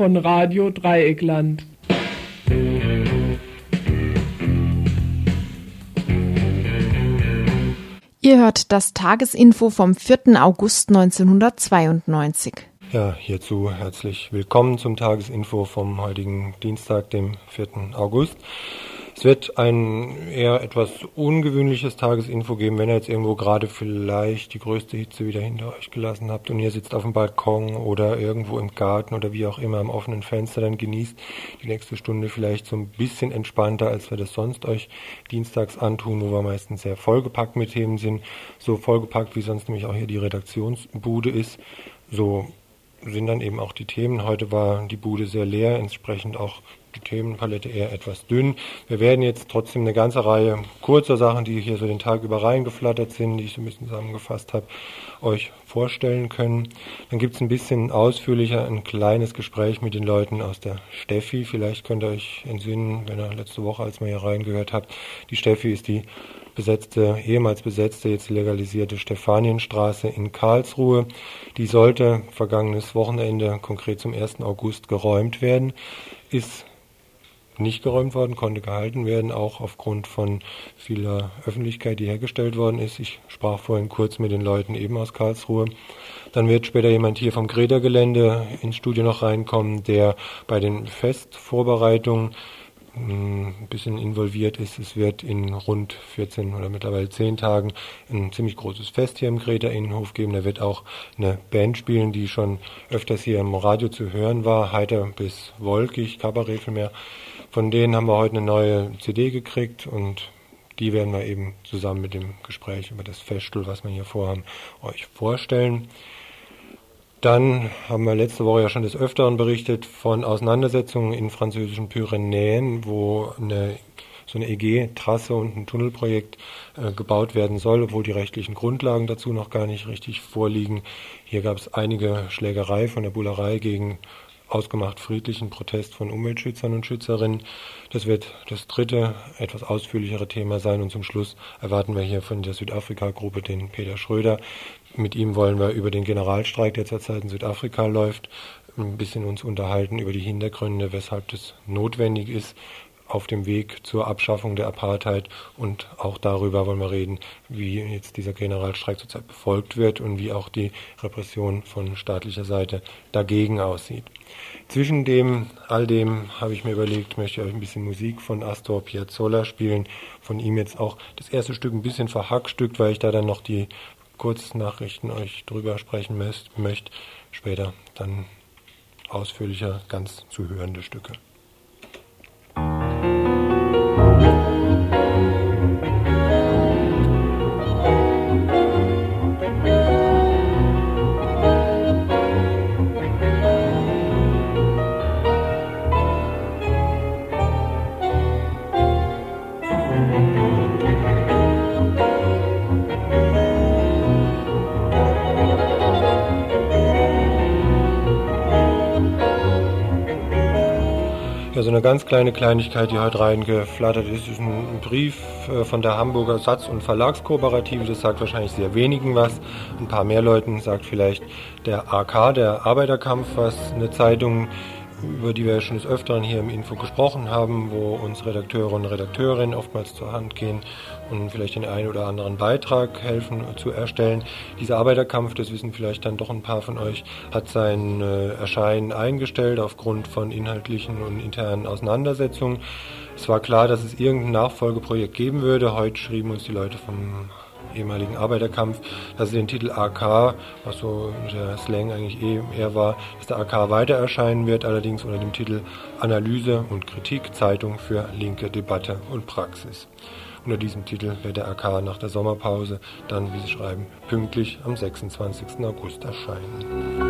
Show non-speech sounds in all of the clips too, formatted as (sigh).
Von Radio Dreieckland. Ihr hört das Tagesinfo vom 4. August 1992. Ja, hierzu herzlich willkommen zum Tagesinfo vom heutigen Dienstag, dem 4. August. Es wird ein eher etwas ungewöhnliches Tagesinfo geben, wenn ihr jetzt irgendwo gerade vielleicht die größte Hitze wieder hinter euch gelassen habt und ihr sitzt auf dem Balkon oder irgendwo im Garten oder wie auch immer am offenen Fenster, dann genießt die nächste Stunde vielleicht so ein bisschen entspannter, als wir das sonst euch dienstags antun, wo wir meistens sehr vollgepackt mit Themen sind. So vollgepackt, wie sonst nämlich auch hier die Redaktionsbude ist. So sind dann eben auch die Themen. Heute war die Bude sehr leer, entsprechend auch die Themenpalette eher etwas dünn. Wir werden jetzt trotzdem eine ganze Reihe kurzer Sachen, die hier so den Tag über reingeflattert sind, die ich so ein bisschen zusammengefasst habe, euch vorstellen können. Dann gibt es ein bisschen ausführlicher ein kleines Gespräch mit den Leuten aus der Steffi. Vielleicht könnt ihr euch entsinnen, wenn ihr letzte Woche, als wir hier reingehört habt, die Steffi ist die besetzte, ehemals besetzte, jetzt legalisierte Stefanienstraße in Karlsruhe. Die sollte vergangenes Wochenende, konkret zum 1. August, geräumt werden. Ist nicht geräumt worden, konnte gehalten werden, auch aufgrund von vieler Öffentlichkeit, die hergestellt worden ist. Ich sprach vorhin kurz mit den Leuten eben aus Karlsruhe. Dann wird später jemand hier vom Greta-Gelände ins Studio noch reinkommen, der bei den Festvorbereitungen hm, ein bisschen involviert ist. Es wird in rund 14 oder mittlerweile 10 Tagen ein ziemlich großes Fest hier im Greta Innenhof geben. Da wird auch eine Band spielen, die schon öfters hier im Radio zu hören war, heiter bis wolkig, Kabarett vielmehr. Von denen haben wir heute eine neue CD gekriegt und die werden wir eben zusammen mit dem Gespräch über das Feststuhl, was wir hier vorhaben, euch vorstellen. Dann haben wir letzte Woche ja schon des Öfteren berichtet von Auseinandersetzungen in französischen Pyrenäen, wo eine, so eine EG-Trasse und ein Tunnelprojekt äh, gebaut werden soll, obwohl die rechtlichen Grundlagen dazu noch gar nicht richtig vorliegen. Hier gab es einige Schlägerei von der Bullerei gegen ausgemacht friedlichen Protest von Umweltschützern und Schützerinnen. Das wird das dritte, etwas ausführlichere Thema sein. Und zum Schluss erwarten wir hier von der Südafrika-Gruppe den Peter Schröder. Mit ihm wollen wir über den Generalstreik, der zurzeit in Südafrika läuft, ein bisschen uns unterhalten über die Hintergründe, weshalb das notwendig ist, auf dem Weg zur Abschaffung der Apartheid und auch darüber wollen wir reden, wie jetzt dieser Generalstreik zurzeit befolgt wird und wie auch die Repression von staatlicher Seite dagegen aussieht. Zwischen dem, all dem habe ich mir überlegt, möchte ich euch ein bisschen Musik von Astor Piazzolla spielen. Von ihm jetzt auch das erste Stück ein bisschen verhackstückt, weil ich da dann noch die Kurznachrichten euch drüber sprechen möchte. Später dann ausführlicher, ganz zu hörende Stücke. Eine ganz kleine Kleinigkeit, die heute reingeflattert ist, ist ein Brief äh, von der Hamburger Satz- und Verlagskooperative. Das sagt wahrscheinlich sehr wenigen was. Ein paar mehr Leuten sagt vielleicht der AK, der Arbeiterkampf, was eine Zeitung über die wir schon des Öfteren hier im Info gesprochen haben, wo uns Redakteure und Redakteurinnen oftmals zur Hand gehen und vielleicht den einen oder anderen Beitrag helfen zu erstellen. Dieser Arbeiterkampf, das wissen vielleicht dann doch ein paar von euch, hat sein äh, Erscheinen eingestellt aufgrund von inhaltlichen und internen Auseinandersetzungen. Es war klar, dass es irgendein Nachfolgeprojekt geben würde. Heute schrieben uns die Leute vom ehemaligen Arbeiterkampf, dass sie den Titel AK, was so der Slang eigentlich eh eher war, dass der AK weiter erscheinen wird, allerdings unter dem Titel Analyse und Kritik, Zeitung für linke Debatte und Praxis. Unter diesem Titel wird der AK nach der Sommerpause dann, wie Sie schreiben, pünktlich am 26. August erscheinen.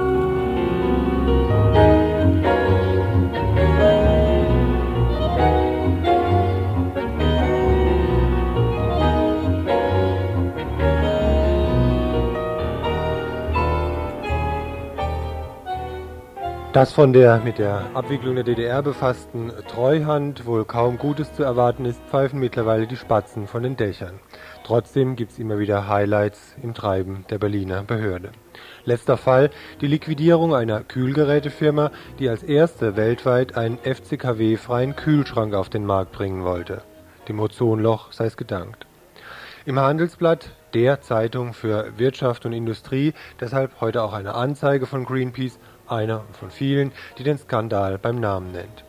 Dass von der mit der Abwicklung der DDR befassten Treuhand wohl kaum Gutes zu erwarten ist, pfeifen mittlerweile die Spatzen von den Dächern. Trotzdem gibt es immer wieder Highlights im Treiben der Berliner Behörde. Letzter Fall die Liquidierung einer Kühlgerätefirma, die als erste weltweit einen FCKW-freien Kühlschrank auf den Markt bringen wollte. Dem Ozonloch sei es gedankt. Im Handelsblatt, der Zeitung für Wirtschaft und Industrie, deshalb heute auch eine Anzeige von Greenpeace, einer von vielen, die den Skandal beim Namen nennt.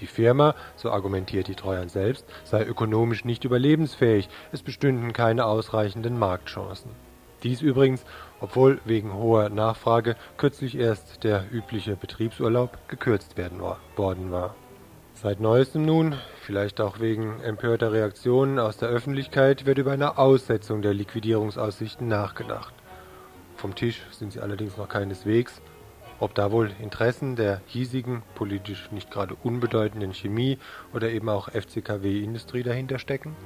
Die Firma, so argumentiert die Treuhand selbst, sei ökonomisch nicht überlebensfähig, es bestünden keine ausreichenden Marktchancen. Dies übrigens, obwohl wegen hoher Nachfrage kürzlich erst der übliche Betriebsurlaub gekürzt werden worden war. Seit neuestem nun, vielleicht auch wegen empörter Reaktionen aus der Öffentlichkeit, wird über eine Aussetzung der Liquidierungsaussichten nachgedacht. Vom Tisch sind sie allerdings noch keineswegs, ob da wohl Interessen der hiesigen, politisch nicht gerade unbedeutenden Chemie oder eben auch FCKW-Industrie dahinter stecken?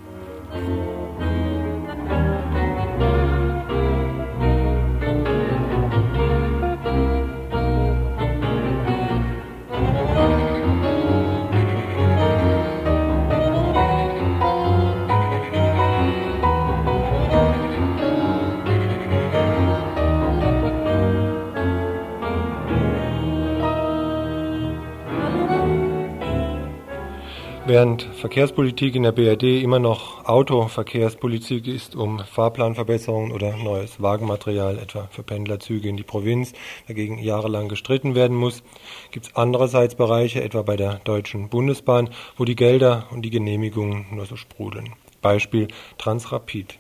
Während Verkehrspolitik in der BRD immer noch Autoverkehrspolitik ist, um Fahrplanverbesserungen oder neues Wagenmaterial, etwa für Pendlerzüge in die Provinz, dagegen jahrelang gestritten werden muss, gibt es andererseits Bereiche, etwa bei der Deutschen Bundesbahn, wo die Gelder und die Genehmigungen nur so sprudeln. Beispiel Transrapid.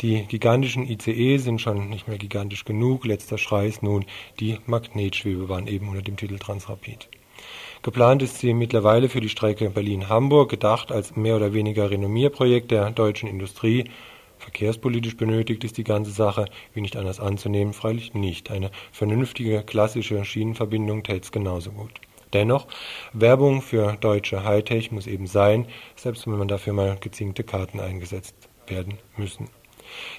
Die gigantischen ICE sind schon nicht mehr gigantisch genug. Letzter Schrei ist nun die Magnetschwebebahn eben unter dem Titel Transrapid. Geplant ist sie mittlerweile für die Strecke Berlin-Hamburg, gedacht als mehr oder weniger Renommierprojekt der deutschen Industrie. Verkehrspolitisch benötigt ist die ganze Sache, wie nicht anders anzunehmen, freilich nicht. Eine vernünftige klassische Schienenverbindung täte es genauso gut. Dennoch, Werbung für deutsche Hightech muss eben sein, selbst wenn man dafür mal gezinkte Karten eingesetzt werden müssen.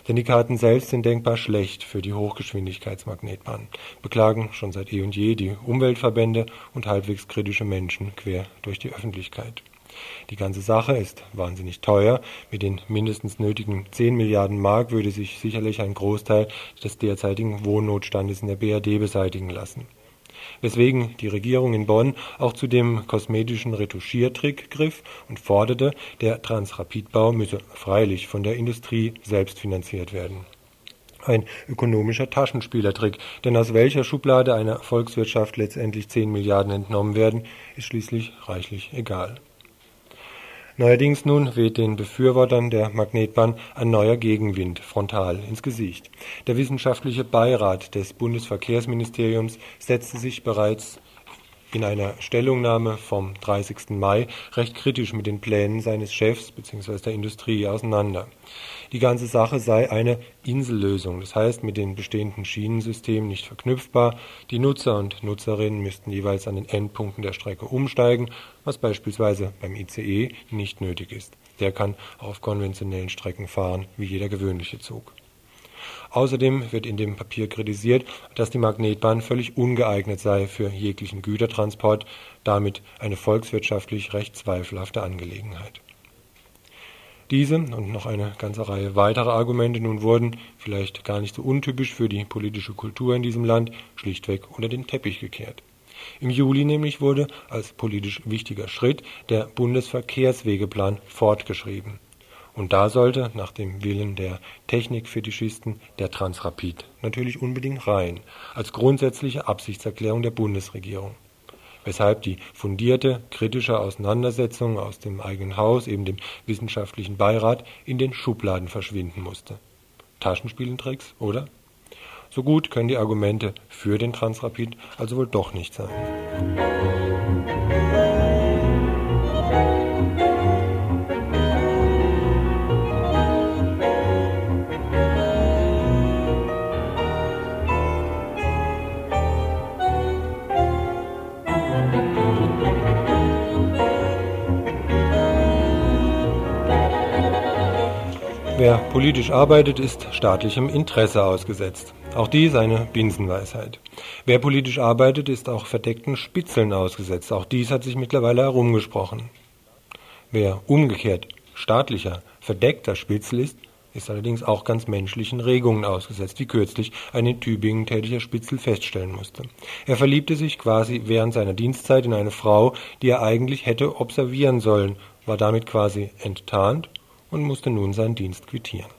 Denn die Karten selbst sind denkbar schlecht für die Hochgeschwindigkeitsmagnetbahn, beklagen schon seit eh und je die Umweltverbände und halbwegs kritische Menschen quer durch die Öffentlichkeit. Die ganze Sache ist wahnsinnig teuer. Mit den mindestens nötigen 10 Milliarden Mark würde sich sicherlich ein Großteil des derzeitigen Wohnnotstandes in der BRD beseitigen lassen weswegen die Regierung in Bonn auch zu dem kosmetischen Retuschiertrick griff und forderte, der Transrapidbau müsse freilich von der Industrie selbst finanziert werden. Ein ökonomischer Taschenspielertrick, denn aus welcher Schublade einer Volkswirtschaft letztendlich 10 Milliarden entnommen werden, ist schließlich reichlich egal. Neuerdings nun weht den Befürwortern der Magnetbahn ein neuer Gegenwind frontal ins Gesicht. Der wissenschaftliche Beirat des Bundesverkehrsministeriums setzte sich bereits in einer Stellungnahme vom 30. Mai recht kritisch mit den Plänen seines Chefs bzw. der Industrie auseinander. Die ganze Sache sei eine Insellösung, das heißt mit den bestehenden Schienensystemen nicht verknüpfbar. Die Nutzer und Nutzerinnen müssten jeweils an den Endpunkten der Strecke umsteigen, was beispielsweise beim ICE nicht nötig ist. Der kann auf konventionellen Strecken fahren wie jeder gewöhnliche Zug. Außerdem wird in dem Papier kritisiert, dass die Magnetbahn völlig ungeeignet sei für jeglichen Gütertransport, damit eine volkswirtschaftlich recht zweifelhafte Angelegenheit. Diese und noch eine ganze Reihe weiterer Argumente nun wurden, vielleicht gar nicht so untypisch für die politische Kultur in diesem Land, schlichtweg unter den Teppich gekehrt. Im Juli nämlich wurde als politisch wichtiger Schritt der Bundesverkehrswegeplan fortgeschrieben. Und da sollte, nach dem Willen der Technikfetischisten, der Transrapid natürlich unbedingt rein, als grundsätzliche Absichtserklärung der Bundesregierung weshalb die fundierte kritische Auseinandersetzung aus dem eigenen Haus, eben dem wissenschaftlichen Beirat, in den Schubladen verschwinden musste. Taschenspielentricks, oder? So gut können die Argumente für den Transrapid also wohl doch nicht sein. Wer politisch arbeitet, ist staatlichem Interesse ausgesetzt. Auch dies eine Binsenweisheit. Wer politisch arbeitet, ist auch verdeckten Spitzeln ausgesetzt. Auch dies hat sich mittlerweile herumgesprochen. Wer umgekehrt staatlicher, verdeckter Spitzel ist, ist allerdings auch ganz menschlichen Regungen ausgesetzt, wie kürzlich ein in Tübingen tätiger Spitzel feststellen musste. Er verliebte sich quasi während seiner Dienstzeit in eine Frau, die er eigentlich hätte observieren sollen, war damit quasi enttarnt und musste nun seinen Dienst quittieren.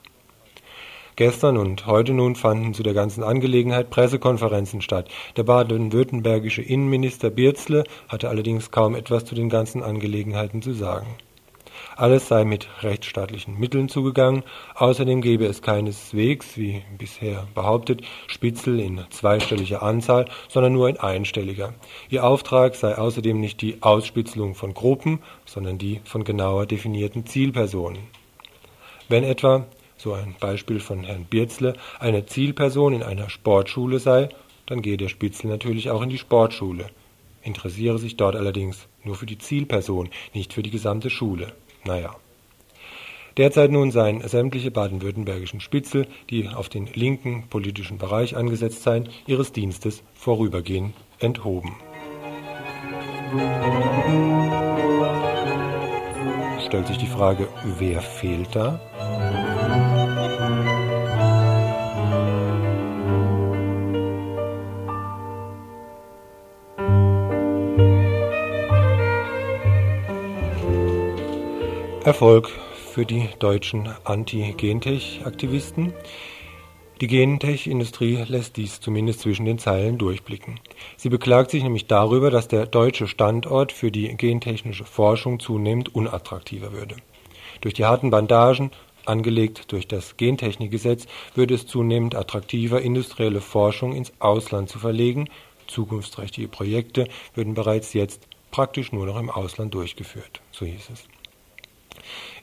Gestern und heute nun fanden zu der ganzen Angelegenheit Pressekonferenzen statt. Der baden-württembergische Innenminister Bierzle hatte allerdings kaum etwas zu den ganzen Angelegenheiten zu sagen. Alles sei mit rechtsstaatlichen Mitteln zugegangen. Außerdem gebe es keineswegs, wie bisher behauptet, Spitzel in zweistelliger Anzahl, sondern nur in einstelliger. Ihr Auftrag sei außerdem nicht die Ausspitzelung von Gruppen, sondern die von genauer definierten Zielpersonen. Wenn etwa, so ein Beispiel von Herrn Bierzle, eine Zielperson in einer Sportschule sei, dann gehe der Spitzel natürlich auch in die Sportschule, interessiere sich dort allerdings nur für die Zielperson, nicht für die gesamte Schule. Naja. Derzeit nun seien sämtliche baden-württembergischen Spitzel, die auf den linken politischen Bereich angesetzt seien, ihres Dienstes vorübergehend enthoben. Stellt sich die Frage, wer fehlt da? Erfolg für die deutschen Anti-Gentech-Aktivisten. Die Gentech-Industrie lässt dies zumindest zwischen den Zeilen durchblicken. Sie beklagt sich nämlich darüber, dass der deutsche Standort für die gentechnische Forschung zunehmend unattraktiver würde. Durch die harten Bandagen, angelegt durch das Gentechnikgesetz, würde es zunehmend attraktiver, industrielle Forschung ins Ausland zu verlegen. Zukunftsträchtige Projekte würden bereits jetzt praktisch nur noch im Ausland durchgeführt, so hieß es.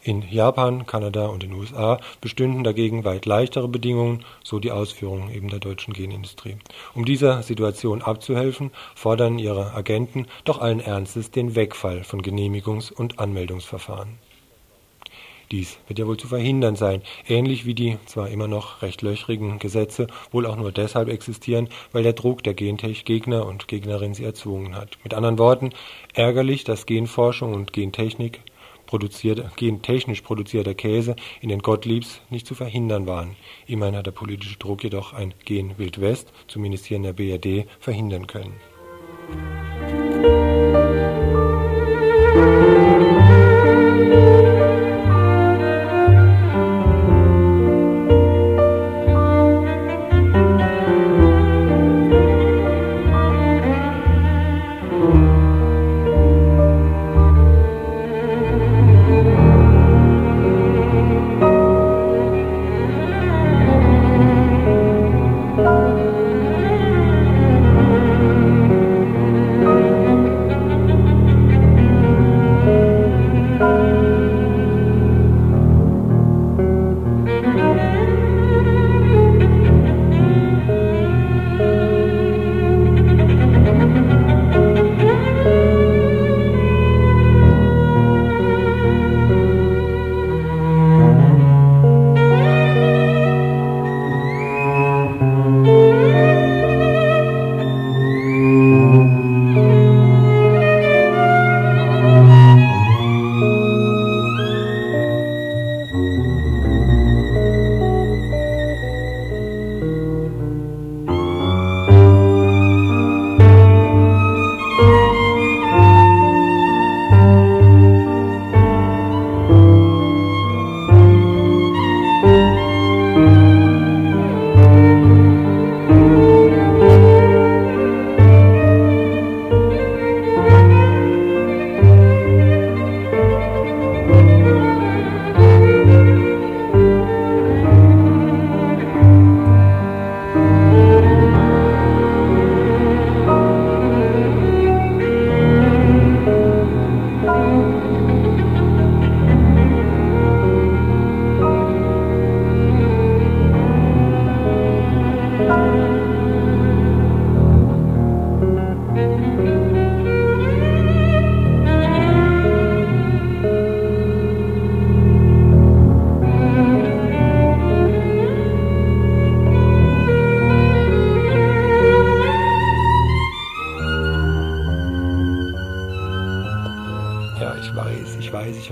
In Japan, Kanada und den USA bestünden dagegen weit leichtere Bedingungen, so die Ausführungen eben der deutschen Genindustrie. Um dieser Situation abzuhelfen, fordern ihre Agenten doch allen Ernstes den Wegfall von Genehmigungs- und Anmeldungsverfahren. Dies wird ja wohl zu verhindern sein, ähnlich wie die zwar immer noch recht löchrigen Gesetze wohl auch nur deshalb existieren, weil der Druck der Gentech-Gegner und Gegnerinnen sie erzwungen hat. Mit anderen Worten, ärgerlich, dass Genforschung und Gentechnik produzierte, gentechnisch produzierter Käse in den Gottliebs nicht zu verhindern waren. Immerhin hat der politische Druck jedoch ein Gen Wild West, zumindest hier in der BRD, verhindern können.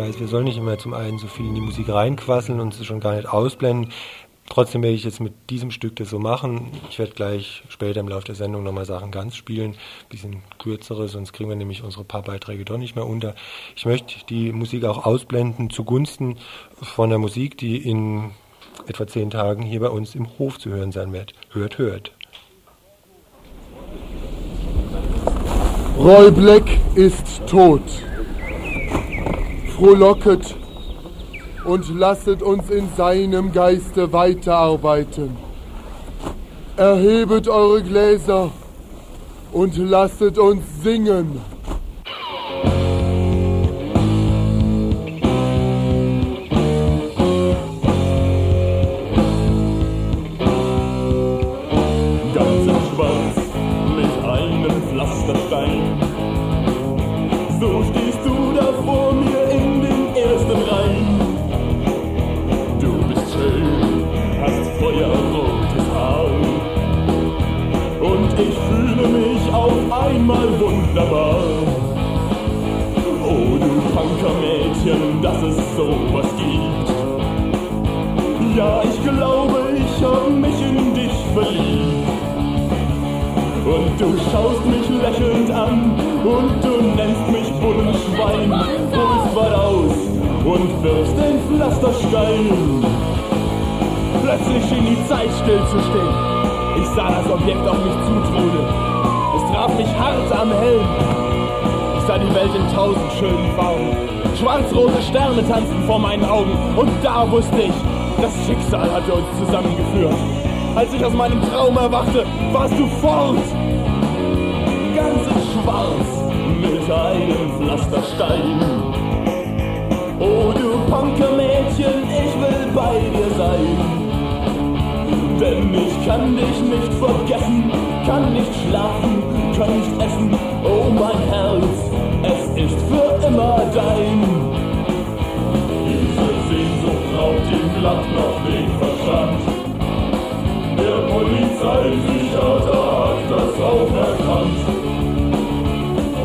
Weiß, wir sollen nicht immer zum einen so viel in die Musik reinquasseln und sie schon gar nicht ausblenden. Trotzdem werde ich jetzt mit diesem Stück das so machen. Ich werde gleich später im Laufe der Sendung nochmal Sachen ganz spielen, bisschen kürzere, sonst kriegen wir nämlich unsere paar Beiträge doch nicht mehr unter. Ich möchte die Musik auch ausblenden zugunsten von der Musik, die in etwa zehn Tagen hier bei uns im Hof zu hören sein wird. Hört, hört. Roy Black ist tot. Frohlocket und lasset uns in seinem Geiste weiterarbeiten. Erhebet eure Gläser und lasset uns singen. sowas gibt. Ja, ich glaube, ich hab mich in dich verliebt. Und du schaust mich lächelnd an und du nennst mich Bullenschwein. Holst weit aus und wirfst den Pflasterstein. Plötzlich schien die Zeit stillzustehen. Ich sah das Objekt auf mich zutrudeln. Es traf mich hart am Helm. Ich sah die Welt in tausend schönen Farben wusste ich, das Schicksal hatte uns zusammengeführt. Als ich aus meinem Traum erwachte, warst du fort. Ganz in schwarz mit einem Pflasterstein. Oh du Punkermädchen, ich will bei dir sein. Denn ich kann dich nicht vergessen, kann nicht schlafen, kann nicht essen. Oh mein Herz, es ist für immer dein glatt noch den Verstand. Der Polizeipsychiater hat das auch erkannt.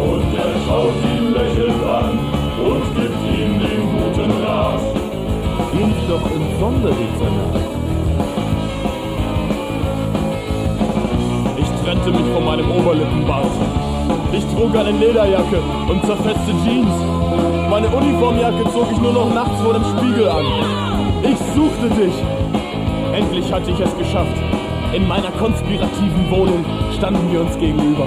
Und er schaut ihn lächelnd an und gibt ihm den guten Rat. Lief doch im Sonderdezernat. Ich trennte mich von meinem Oberlippenbart. Ich trug eine Lederjacke und zerfetzte Jeans. Meine Uniformjacke zog ich nur noch nachts vor dem Spiegel an. Ich suchte dich. Endlich hatte ich es geschafft. In meiner konspirativen Wohnung standen wir uns gegenüber.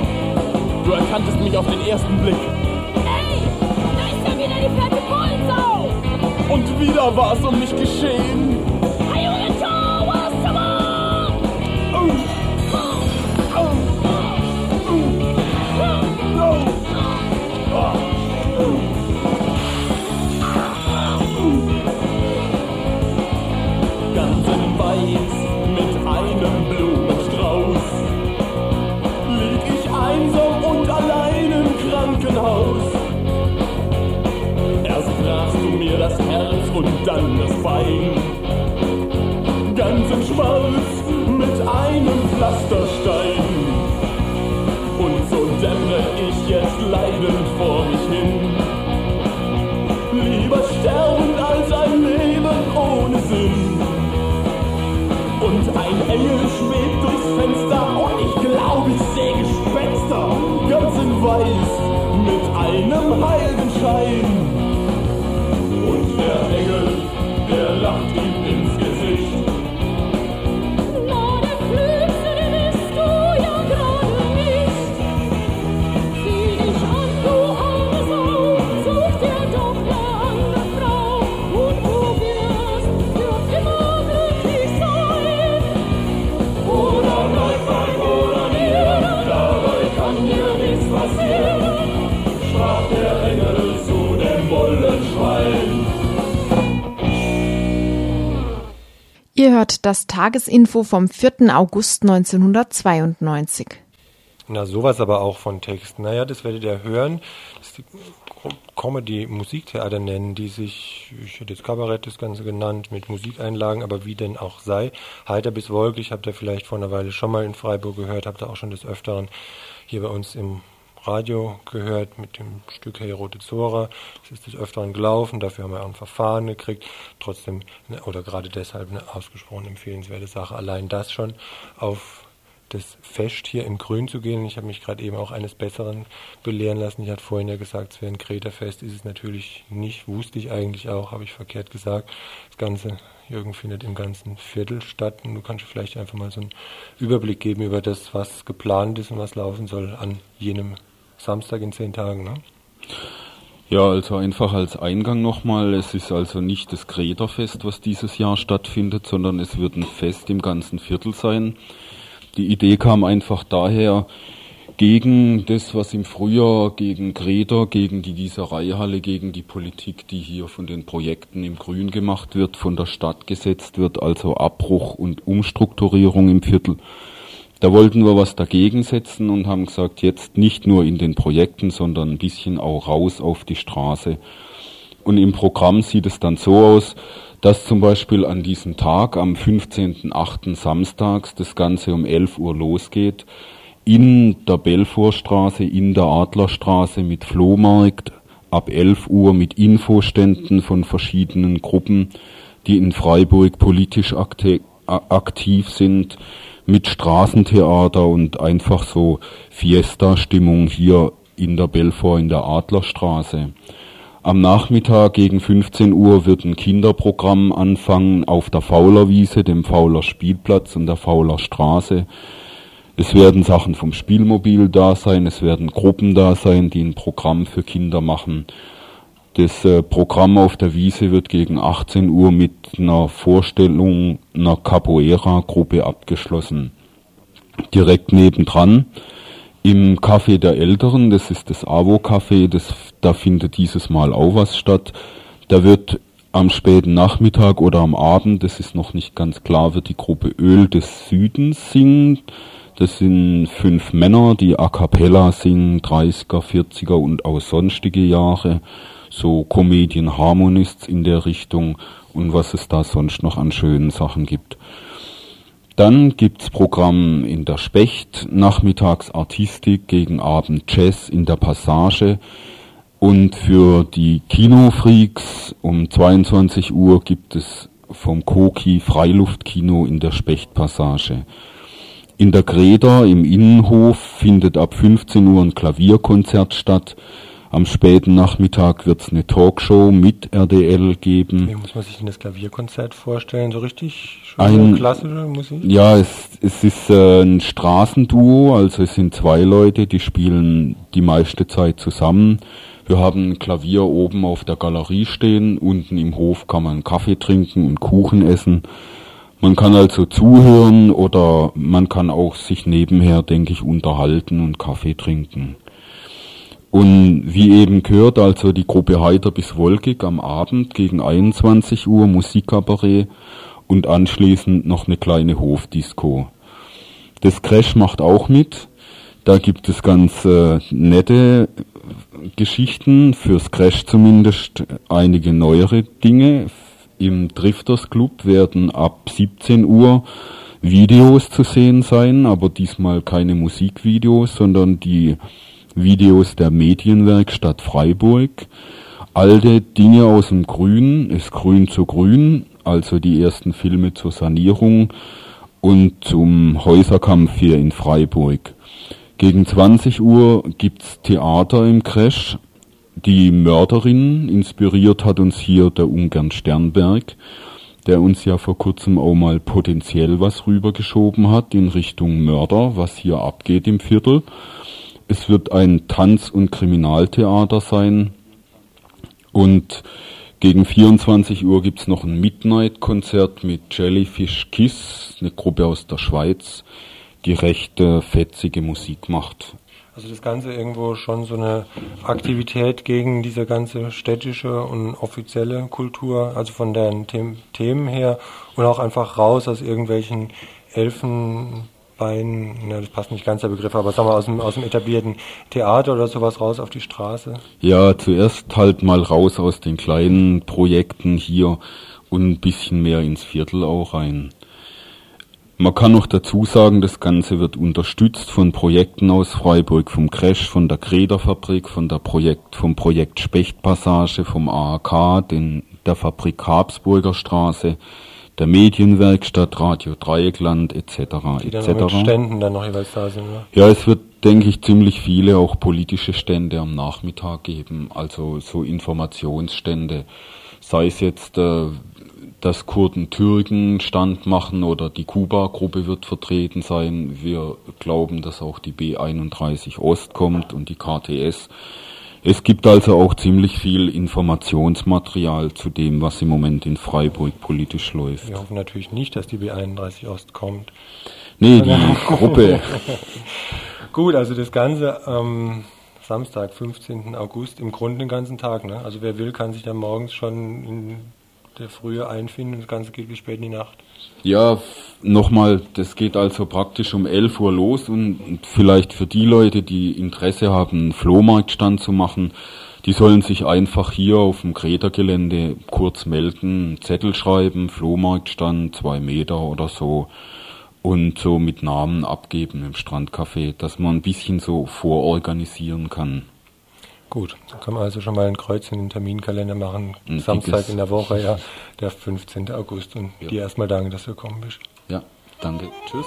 Du erkanntest mich auf den ersten Blick. Hey, da ist ja wieder die fette Pollensau! Und wieder war es um mich geschehen. Das Herz und dann das Bein. Ganz in Schwarz mit einem Pflasterstein. Und so dämmere ich jetzt leidend vor mich hin. Lieber sterben als ein Leben ohne Sinn. Und ein Engel schwebt durchs Fenster und ich glaube, ich sehe Gespenster, ganz in Weiß mit einem Heiligenschein. Hört das Tagesinfo vom 4. August 1992. Na, sowas aber auch von Text. Naja, das werdet ihr hören. Das ist die Comedy-Musiktheater nennen, die sich, ich hätte jetzt Kabarett das Ganze genannt, mit Musikeinlagen, aber wie denn auch sei. Heiter bis wolkig habt ihr vielleicht vor einer Weile schon mal in Freiburg gehört, habt ihr auch schon des Öfteren hier bei uns im Radio gehört mit dem Stück Hey Rote Zora. Es ist des Öfteren gelaufen, dafür haben wir auch ein Verfahren gekriegt. Trotzdem, ne, oder gerade deshalb eine ausgesprochen empfehlenswerte Sache. Allein das schon auf das Fest hier in Grün zu gehen. Ich habe mich gerade eben auch eines Besseren belehren lassen. Ich hatte vorhin ja gesagt, es wäre ein Kreta-Fest. Ist es natürlich nicht. Wusste ich eigentlich auch, habe ich verkehrt gesagt. Das Ganze, Jürgen, findet im ganzen Viertel statt. Und du kannst vielleicht einfach mal so einen Überblick geben über das, was geplant ist und was laufen soll an jenem Samstag in zehn Tagen. Ne? Ja, also einfach als Eingang nochmal, es ist also nicht das Kreta-Fest, was dieses Jahr stattfindet, sondern es wird ein Fest im ganzen Viertel sein. Die Idee kam einfach daher, gegen das, was im Frühjahr gegen Greta, gegen die Gießereihalle, gegen die Politik, die hier von den Projekten im Grün gemacht wird, von der Stadt gesetzt wird, also Abbruch und Umstrukturierung im Viertel. Da wollten wir was dagegen setzen und haben gesagt, jetzt nicht nur in den Projekten, sondern ein bisschen auch raus auf die Straße. Und im Programm sieht es dann so aus, dass zum Beispiel an diesem Tag, am 15.8. samstags, das Ganze um 11 Uhr losgeht, in der Belfortstraße, in der Adlerstraße mit Flohmarkt, ab 11 Uhr mit Infoständen von verschiedenen Gruppen, die in Freiburg politisch aktiv sind, mit Straßentheater und einfach so Fiesta-Stimmung hier in der Belfort in der Adlerstraße. Am Nachmittag gegen 15 Uhr wird ein Kinderprogramm anfangen auf der Faulerwiese, dem Fauler Spielplatz und der Fauler Straße. Es werden Sachen vom Spielmobil da sein, es werden Gruppen da sein, die ein Programm für Kinder machen. Das äh, Programm auf der Wiese wird gegen 18 Uhr mit einer Vorstellung einer Capoeira-Gruppe abgeschlossen. Direkt nebendran im Café der Älteren, das ist das AWO-Café, da findet dieses Mal auch was statt. Da wird am späten Nachmittag oder am Abend, das ist noch nicht ganz klar, wird die Gruppe Öl des Südens singen. Das sind fünf Männer, die a cappella singen, 30er, 40er und auch sonstige Jahre. So Comedian Harmonists in der Richtung und was es da sonst noch an schönen Sachen gibt. Dann gibt's Programm in der Specht, nachmittags Artistik, gegen Abend Jazz in der Passage. Und für die Kinofreaks um 22 Uhr gibt es vom Koki Freiluftkino in der Spechtpassage. In der Greda im Innenhof findet ab 15 Uhr ein Klavierkonzert statt am späten Nachmittag wird es eine Talkshow mit RDL geben. Wie muss man sich denn das Klavierkonzert vorstellen? So richtig ein, klassische Musik? Ja, es, es ist äh, ein Straßenduo, also es sind zwei Leute, die spielen die meiste Zeit zusammen. Wir haben ein Klavier oben auf der Galerie stehen, unten im Hof kann man Kaffee trinken und Kuchen essen. Man kann also zuhören oder man kann auch sich nebenher, denke ich, unterhalten und Kaffee trinken. Und wie eben gehört, also die Gruppe Heiter bis Wolkig am Abend gegen 21 Uhr Musikkabarett und anschließend noch eine kleine Hofdisco. Das Crash macht auch mit. Da gibt es ganz äh, nette Geschichten, fürs Crash zumindest einige neuere Dinge. Im Drifters Club werden ab 17 Uhr Videos zu sehen sein, aber diesmal keine Musikvideos, sondern die Videos der Medienwerkstatt Freiburg. Alte Dinge aus dem Grün ist Grün zu Grün, also die ersten Filme zur Sanierung und zum Häuserkampf hier in Freiburg. Gegen 20 Uhr gibt's Theater im Crash. Die Mörderin inspiriert hat uns hier der Ungern Sternberg, der uns ja vor kurzem auch mal potenziell was rübergeschoben hat in Richtung Mörder, was hier abgeht im Viertel. Es wird ein Tanz- und Kriminaltheater sein. Und gegen 24 Uhr gibt's noch ein Midnight-Konzert mit Jellyfish Kiss, eine Gruppe aus der Schweiz, die recht äh, fetzige Musik macht. Also das Ganze irgendwo schon so eine Aktivität gegen diese ganze städtische und offizielle Kultur, also von den Themen her und auch einfach raus aus irgendwelchen Elfen Bein, na, das passt nicht ganz der Begriff, aber sagen wir aus dem, aus dem etablierten Theater oder sowas raus auf die Straße? Ja, zuerst halt mal raus aus den kleinen Projekten hier und ein bisschen mehr ins Viertel auch rein. Man kann noch dazu sagen, das Ganze wird unterstützt von Projekten aus Freiburg, vom Crash, von der Grederfabrik, von der Projekt, vom Projekt Spechtpassage, vom AAK, den, der Fabrik Habsburger Straße, der Medienwerkstatt, Radio Dreieckland etc. Die etc. mit Ständen dann noch jeweils da sind. Ne? Ja, es wird, denke ich, ziemlich viele auch politische Stände am Nachmittag geben, also so Informationsstände, sei es jetzt äh, dass Kurden Türken Stand machen oder die Kuba-Gruppe wird vertreten sein. Wir glauben, dass auch die B31 Ost kommt und die KTS. Es gibt also auch ziemlich viel Informationsmaterial zu dem, was im Moment in Freiburg politisch läuft. Wir hoffen natürlich nicht, dass die B31 Ost kommt. Nee, die Gruppe. (laughs) Gut, also das Ganze am Samstag, 15. August, im Grunde den ganzen Tag. Ne? Also wer will, kann sich dann morgens schon in der Frühe einfinden und das Ganze geht bis spät in die Nacht. Ja, nochmal, das geht also praktisch um 11 Uhr los und vielleicht für die Leute, die Interesse haben, einen Flohmarktstand zu machen, die sollen sich einfach hier auf dem Greta-Gelände kurz melden, Zettel schreiben, Flohmarktstand, zwei Meter oder so und so mit Namen abgeben im Strandcafé, dass man ein bisschen so vororganisieren kann. Gut, dann können wir also schon mal ein Kreuz in den Terminkalender machen. Ein Samstag dickes. in der Woche, ja, der 15. August. Und Ja. dir erstmal danke, dass du gekommen bist. Ja, danke. Tschüss.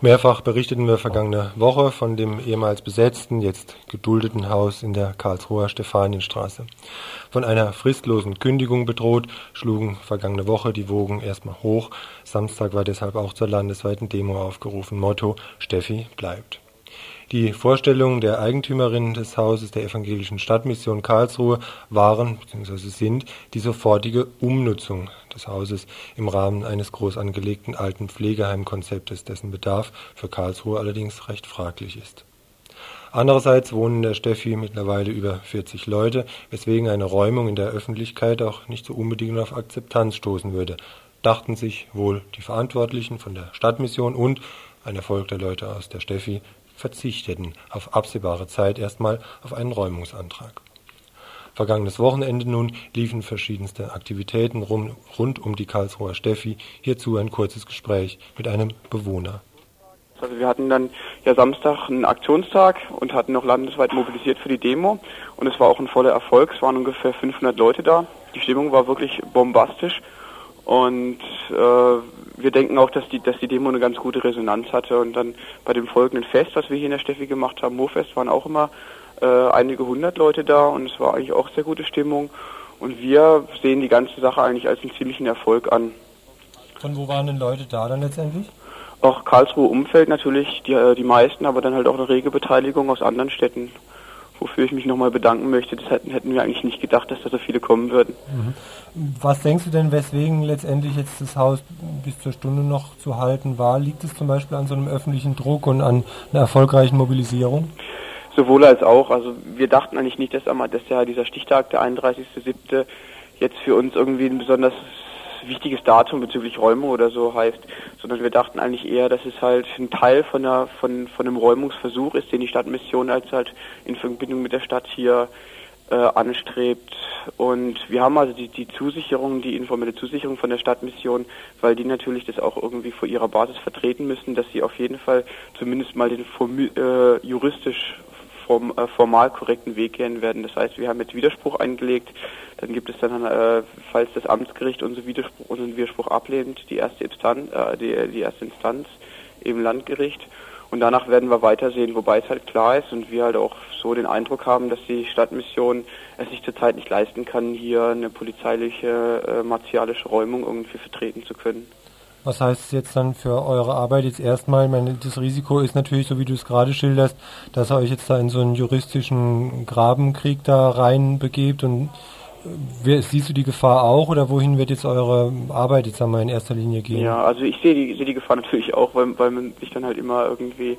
Mehrfach berichteten wir vergangene Woche von dem ehemals besetzten, jetzt geduldeten Haus in der Karlsruher Stefanienstraße. Von einer fristlosen Kündigung bedroht, schlugen vergangene Woche die Wogen erstmal hoch. Samstag war deshalb auch zur landesweiten Demo aufgerufen. Motto Steffi bleibt. Die Vorstellungen der Eigentümerin des Hauses der Evangelischen Stadtmission Karlsruhe waren bzw. sind die sofortige Umnutzung des Hauses im Rahmen eines groß angelegten alten Pflegeheimkonzeptes, dessen Bedarf für Karlsruhe allerdings recht fraglich ist. Andererseits wohnen der Steffi mittlerweile über 40 Leute, weswegen eine Räumung in der Öffentlichkeit auch nicht so unbedingt auf Akzeptanz stoßen würde, dachten sich wohl die Verantwortlichen von der Stadtmission und ein Erfolg der Leute aus der Steffi verzichteten auf absehbare Zeit erstmal auf einen Räumungsantrag. Vergangenes Wochenende nun liefen verschiedenste Aktivitäten rum, rund um die Karlsruher Steffi. Hierzu ein kurzes Gespräch mit einem Bewohner. Also wir hatten dann ja Samstag einen Aktionstag und hatten noch landesweit mobilisiert für die Demo und es war auch ein voller Erfolg. Es waren ungefähr 500 Leute da. Die Stimmung war wirklich bombastisch und äh, wir denken auch, dass die, dass die Demo eine ganz gute Resonanz hatte. Und dann bei dem folgenden Fest, was wir hier in der Steffi gemacht haben, Mofest, waren auch immer äh, einige hundert Leute da und es war eigentlich auch sehr gute Stimmung. Und wir sehen die ganze Sache eigentlich als einen ziemlichen Erfolg an. Von wo waren denn Leute da dann letztendlich? Auch Karlsruhe Umfeld natürlich, die, äh, die meisten, aber dann halt auch eine rege Beteiligung aus anderen Städten wofür ich mich nochmal bedanken möchte. Das hätten, hätten wir eigentlich nicht gedacht, dass da so viele kommen würden. Mhm. Was denkst du denn, weswegen letztendlich jetzt das Haus bis zur Stunde noch zu halten war? Liegt es zum Beispiel an so einem öffentlichen Druck und an einer erfolgreichen Mobilisierung? Sowohl als auch. Also wir dachten eigentlich nicht, dass, dass ja dieser Stichtag, der 31.07., jetzt für uns irgendwie ein besonders wichtiges Datum bezüglich Räumung oder so heißt, sondern wir dachten eigentlich eher, dass es halt ein Teil von, einer, von, von einem Räumungsversuch ist, den die Stadtmission als halt in Verbindung mit der Stadt hier äh, anstrebt. Und wir haben also die, die Zusicherung, die informelle Zusicherung von der Stadtmission, weil die natürlich das auch irgendwie vor ihrer Basis vertreten müssen, dass sie auf jeden Fall zumindest mal den äh, juristisch form, äh, formal korrekten Weg gehen werden. Das heißt, wir haben jetzt Widerspruch eingelegt. Dann gibt es dann, äh, falls das Amtsgericht unseren Widerspruch, unseren Widerspruch ablehnt, die erste Instanz, äh, die, die erste Instanz im Landgericht. Und danach werden wir weitersehen, wobei es halt klar ist und wir halt auch so den Eindruck haben, dass die Stadtmission es sich zurzeit nicht leisten kann, hier eine polizeiliche, äh, martialische Räumung irgendwie vertreten zu können. Was heißt es jetzt dann für eure Arbeit jetzt erstmal? Ich meine, das Risiko ist natürlich, so wie du es gerade schilderst, dass ihr euch jetzt da in so einen juristischen Grabenkrieg da rein begebt und äh, siehst du die Gefahr auch oder wohin wird jetzt eure Arbeit jetzt einmal in erster Linie gehen? Ja, also ich sehe die, sehe die Gefahr natürlich auch, weil, weil man sich dann halt immer irgendwie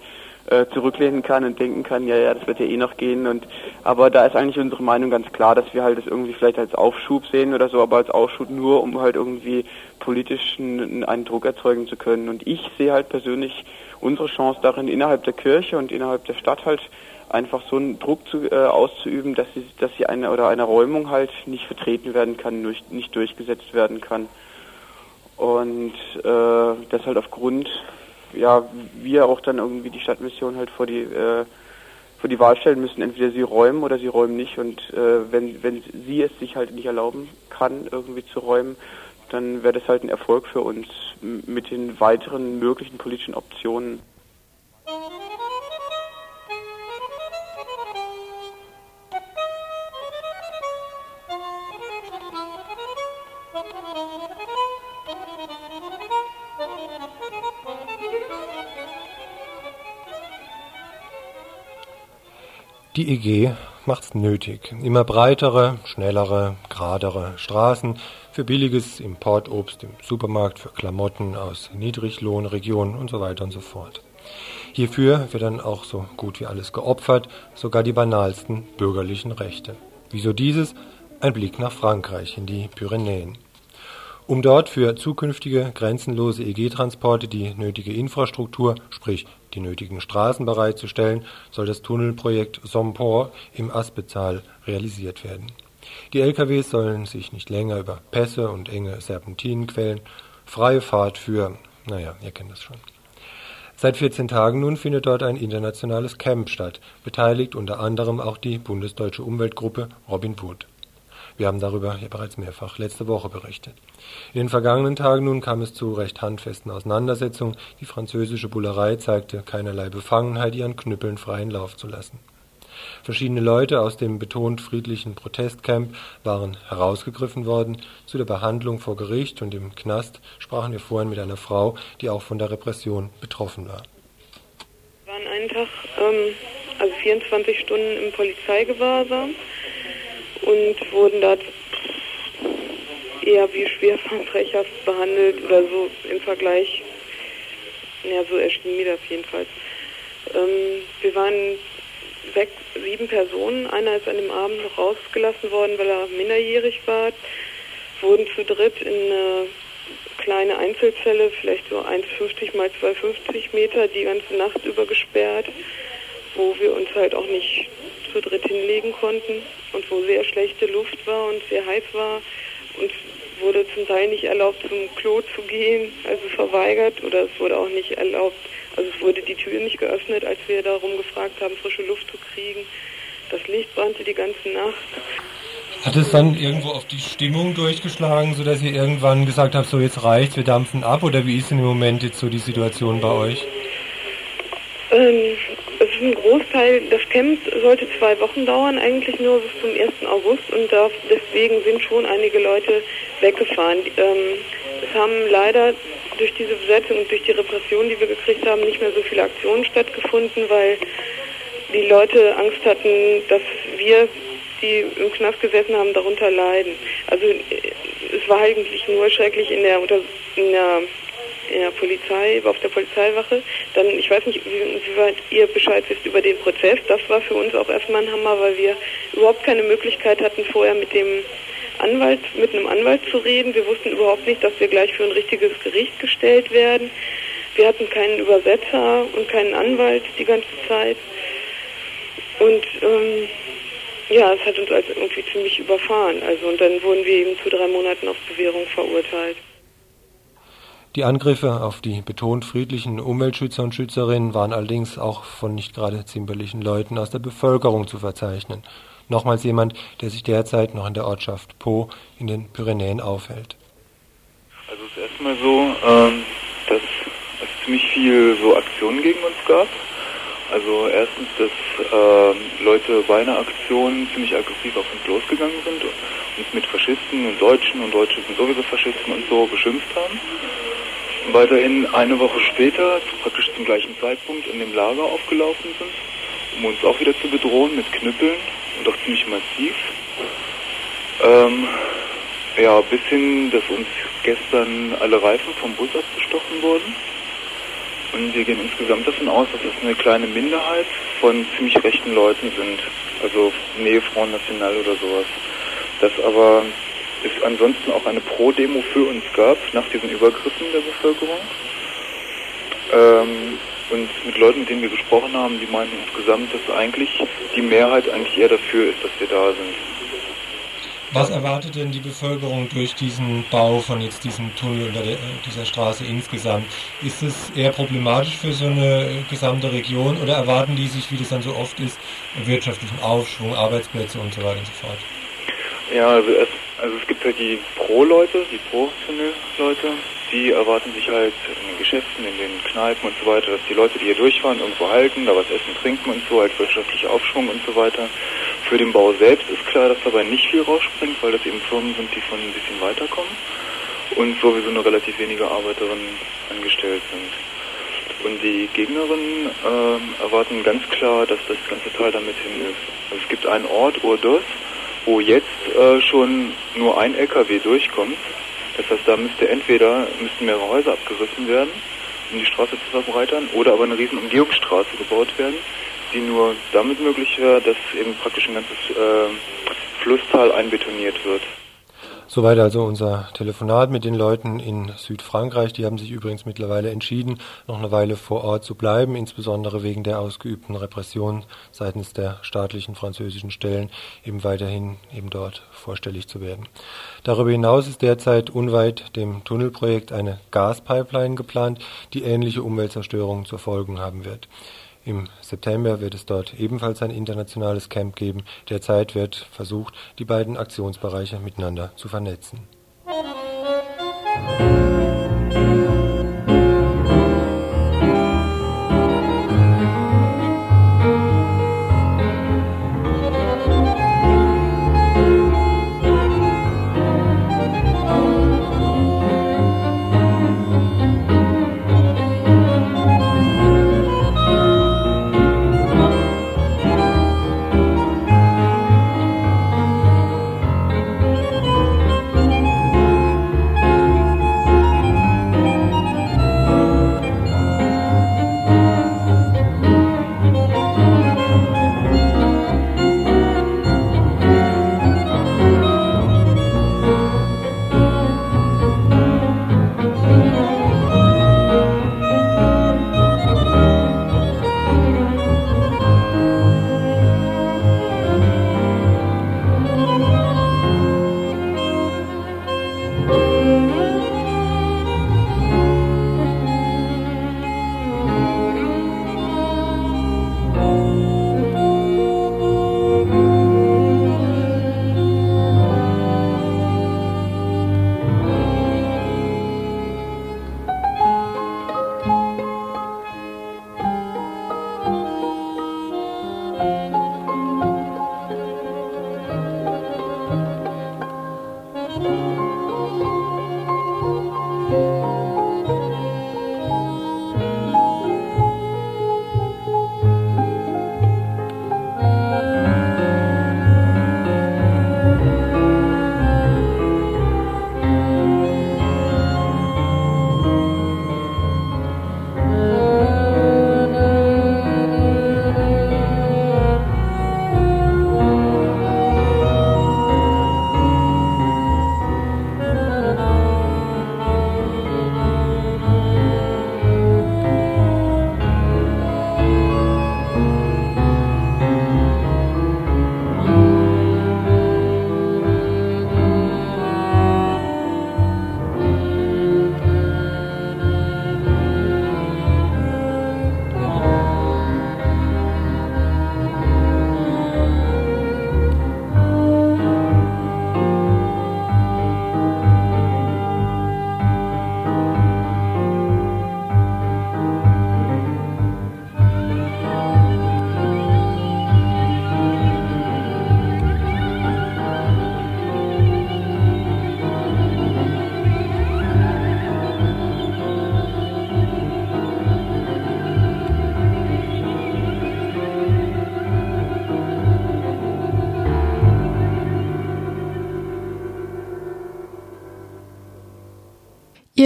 äh, zurücklehnen kann und denken kann, ja, ja, das wird ja eh noch gehen. Und aber da ist eigentlich unsere Meinung ganz klar, dass wir halt das irgendwie vielleicht als Aufschub sehen oder so, aber als Aufschub nur, um halt irgendwie politisch einen, einen Druck erzeugen zu können. Und ich sehe halt persönlich unsere Chance darin, innerhalb der Kirche und innerhalb der Stadt halt einfach so einen Druck zu, äh, auszuüben, dass sie, dass sie eine oder eine Räumung halt nicht vertreten werden kann, durch, nicht durchgesetzt werden kann. Und äh, das halt aufgrund ja, wir auch dann irgendwie die Stadtmission halt vor die äh, vor die Wahl stellen müssen, entweder sie räumen oder sie räumen nicht. Und äh, wenn, wenn sie es sich halt nicht erlauben kann, irgendwie zu räumen, dann wäre das halt ein Erfolg für uns mit den weiteren möglichen politischen Optionen. Die EG macht's nötig. Immer breitere, schnellere, geradere Straßen für billiges Importobst im Supermarkt, für Klamotten aus Niedriglohnregionen und so weiter und so fort. Hierfür wird dann auch so gut wie alles geopfert, sogar die banalsten bürgerlichen Rechte. Wieso dieses? Ein Blick nach Frankreich in die Pyrenäen. Um dort für zukünftige grenzenlose EG-Transporte die nötige Infrastruktur, sprich die nötigen Straßen bereitzustellen, soll das Tunnelprojekt Somport im Aspetal realisiert werden. Die LKWs sollen sich nicht länger über Pässe und enge Serpentinen quälen. Freie Fahrt für, naja, ihr kennt das schon. Seit 14 Tagen nun findet dort ein internationales Camp statt, beteiligt unter anderem auch die bundesdeutsche Umweltgruppe Robin Wood. Wir haben darüber ja bereits mehrfach letzte Woche berichtet. In den vergangenen Tagen nun kam es zu recht handfesten Auseinandersetzungen. Die französische Bullerei zeigte keinerlei Befangenheit, ihren Knüppeln freien Lauf zu lassen. Verschiedene Leute aus dem betont friedlichen Protestcamp waren herausgegriffen worden. Zu der Behandlung vor Gericht und im Knast sprachen wir vorhin mit einer Frau, die auch von der Repression betroffen war. Wir waren einen Tag, ähm, also 24 Stunden im Polizeigewahrsam und wurden da eher wie schwerverbrecherhaft behandelt oder so im Vergleich. Ja, so erschien mir das jedenfalls. Ähm, wir waren sechs, sieben Personen. Einer ist an dem Abend noch rausgelassen worden, weil er minderjährig war. Wurden zu dritt in eine kleine Einzelzelle, vielleicht so 1,50 mal 2,50 Meter, die ganze Nacht über gesperrt, wo wir uns halt auch nicht zu dritt hinlegen konnten und wo sehr schlechte Luft war und sehr heiß war. Und wurde zum Teil nicht erlaubt, zum Klo zu gehen, also verweigert, oder es wurde auch nicht erlaubt, also es wurde die Tür nicht geöffnet, als wir darum gefragt haben, frische Luft zu kriegen. Das Licht brannte die ganze Nacht. Hat es dann irgendwo auf die Stimmung durchgeschlagen, sodass ihr irgendwann gesagt habt, so jetzt reicht's, wir dampfen ab? Oder wie ist denn im Moment jetzt so die Situation bei euch? Ähm, es ist ein Großteil, das Camp sollte zwei Wochen dauern, eigentlich nur bis zum 1. August und deswegen sind schon einige Leute weggefahren. Ähm, es haben leider durch diese Besetzung und durch die Repression, die wir gekriegt haben, nicht mehr so viele Aktionen stattgefunden, weil die Leute Angst hatten, dass wir, die im Knast gesessen haben, darunter leiden. Also äh, es war eigentlich nur schrecklich in der, in der in der Polizei, auf der Polizeiwache. Dann, ich weiß nicht, wie, weit ihr Bescheid wisst über den Prozess. Das war für uns auch erstmal ein Hammer, weil wir überhaupt keine Möglichkeit hatten, vorher mit dem Anwalt, mit einem Anwalt zu reden. Wir wussten überhaupt nicht, dass wir gleich für ein richtiges Gericht gestellt werden. Wir hatten keinen Übersetzer und keinen Anwalt die ganze Zeit. Und ähm, ja, es hat uns also irgendwie ziemlich überfahren. Also und dann wurden wir eben zu drei Monaten auf Bewährung verurteilt. Die Angriffe auf die betont friedlichen Umweltschützer und Schützerinnen waren allerdings auch von nicht gerade zimperlichen Leuten aus der Bevölkerung zu verzeichnen. Nochmals jemand, der sich derzeit noch in der Ortschaft Po in den Pyrenäen aufhält. Also es ist erstmal so, ähm, dass es ziemlich viel so Aktionen gegen uns gab. Also erstens, dass äh, Leute bei einer Aktion ziemlich aggressiv auf uns losgegangen sind und uns mit Faschisten und Deutschen und Deutsche sind sowieso Faschisten und so beschimpft haben. Weiterhin eine Woche später, praktisch zum gleichen Zeitpunkt, in dem Lager aufgelaufen sind, um uns auch wieder zu bedrohen mit Knüppeln und auch ziemlich massiv. Ähm, ja, bis hin, dass uns gestern alle Reifen vom Bus abgestochen wurden. Und wir gehen insgesamt davon aus, dass es eine kleine Minderheit von ziemlich rechten Leuten sind. Also Nähefrauen National oder sowas. Dass aber es ansonsten auch eine Pro-Demo für uns gab, nach diesen Übergriffen der Bevölkerung. Ähm, und mit Leuten, mit denen wir gesprochen haben, die meinen insgesamt, dass eigentlich die Mehrheit eigentlich eher dafür ist, dass wir da sind. Was erwartet denn die Bevölkerung durch diesen Bau von jetzt diesem Tunnel oder der, dieser Straße insgesamt? Ist es eher problematisch für so eine gesamte Region oder erwarten die sich, wie das dann so oft ist, wirtschaftlichen Aufschwung, Arbeitsplätze und so weiter und so fort? Ja, also, also es gibt halt die Pro-Leute, die Pro-Tunnel-Leute, die erwarten sich halt in den Geschäften, in den Kneipen und so weiter, dass die Leute, die hier durchfahren, irgendwo halten, da was essen, trinken und so, als wirtschaftlicher Aufschwung und so weiter. Für den Bau selbst ist klar, dass dabei nicht viel rausspringt, weil das eben Firmen sind, die von ein bisschen weiterkommen und sowieso nur relativ wenige Arbeiterinnen angestellt sind. Und die Gegnerinnen äh, erwarten ganz klar, dass das ganze Teil damit hin ist. Also es gibt einen Ort, Urdos, wo jetzt äh, schon nur ein LKW durchkommt das heißt, da müsste entweder müssten mehrere Häuser abgerissen werden, um die Straße zu verbreitern, oder aber eine riesen Umgehungsstraße gebaut werden, die nur damit möglich wäre, dass eben praktisch ein ganzes äh, Flusstal einbetoniert wird. Soweit also unser Telefonat mit den Leuten in Südfrankreich. Die haben sich übrigens mittlerweile entschieden, noch eine Weile vor Ort zu bleiben, insbesondere wegen der ausgeübten Repression seitens der staatlichen französischen Stellen, eben weiterhin eben dort vorstellig zu werden. Darüber hinaus ist derzeit unweit dem Tunnelprojekt eine Gaspipeline geplant, die ähnliche Umweltzerstörungen zur Folge haben wird. Im September wird es dort ebenfalls ein internationales Camp geben. Derzeit wird versucht, die beiden Aktionsbereiche miteinander zu vernetzen.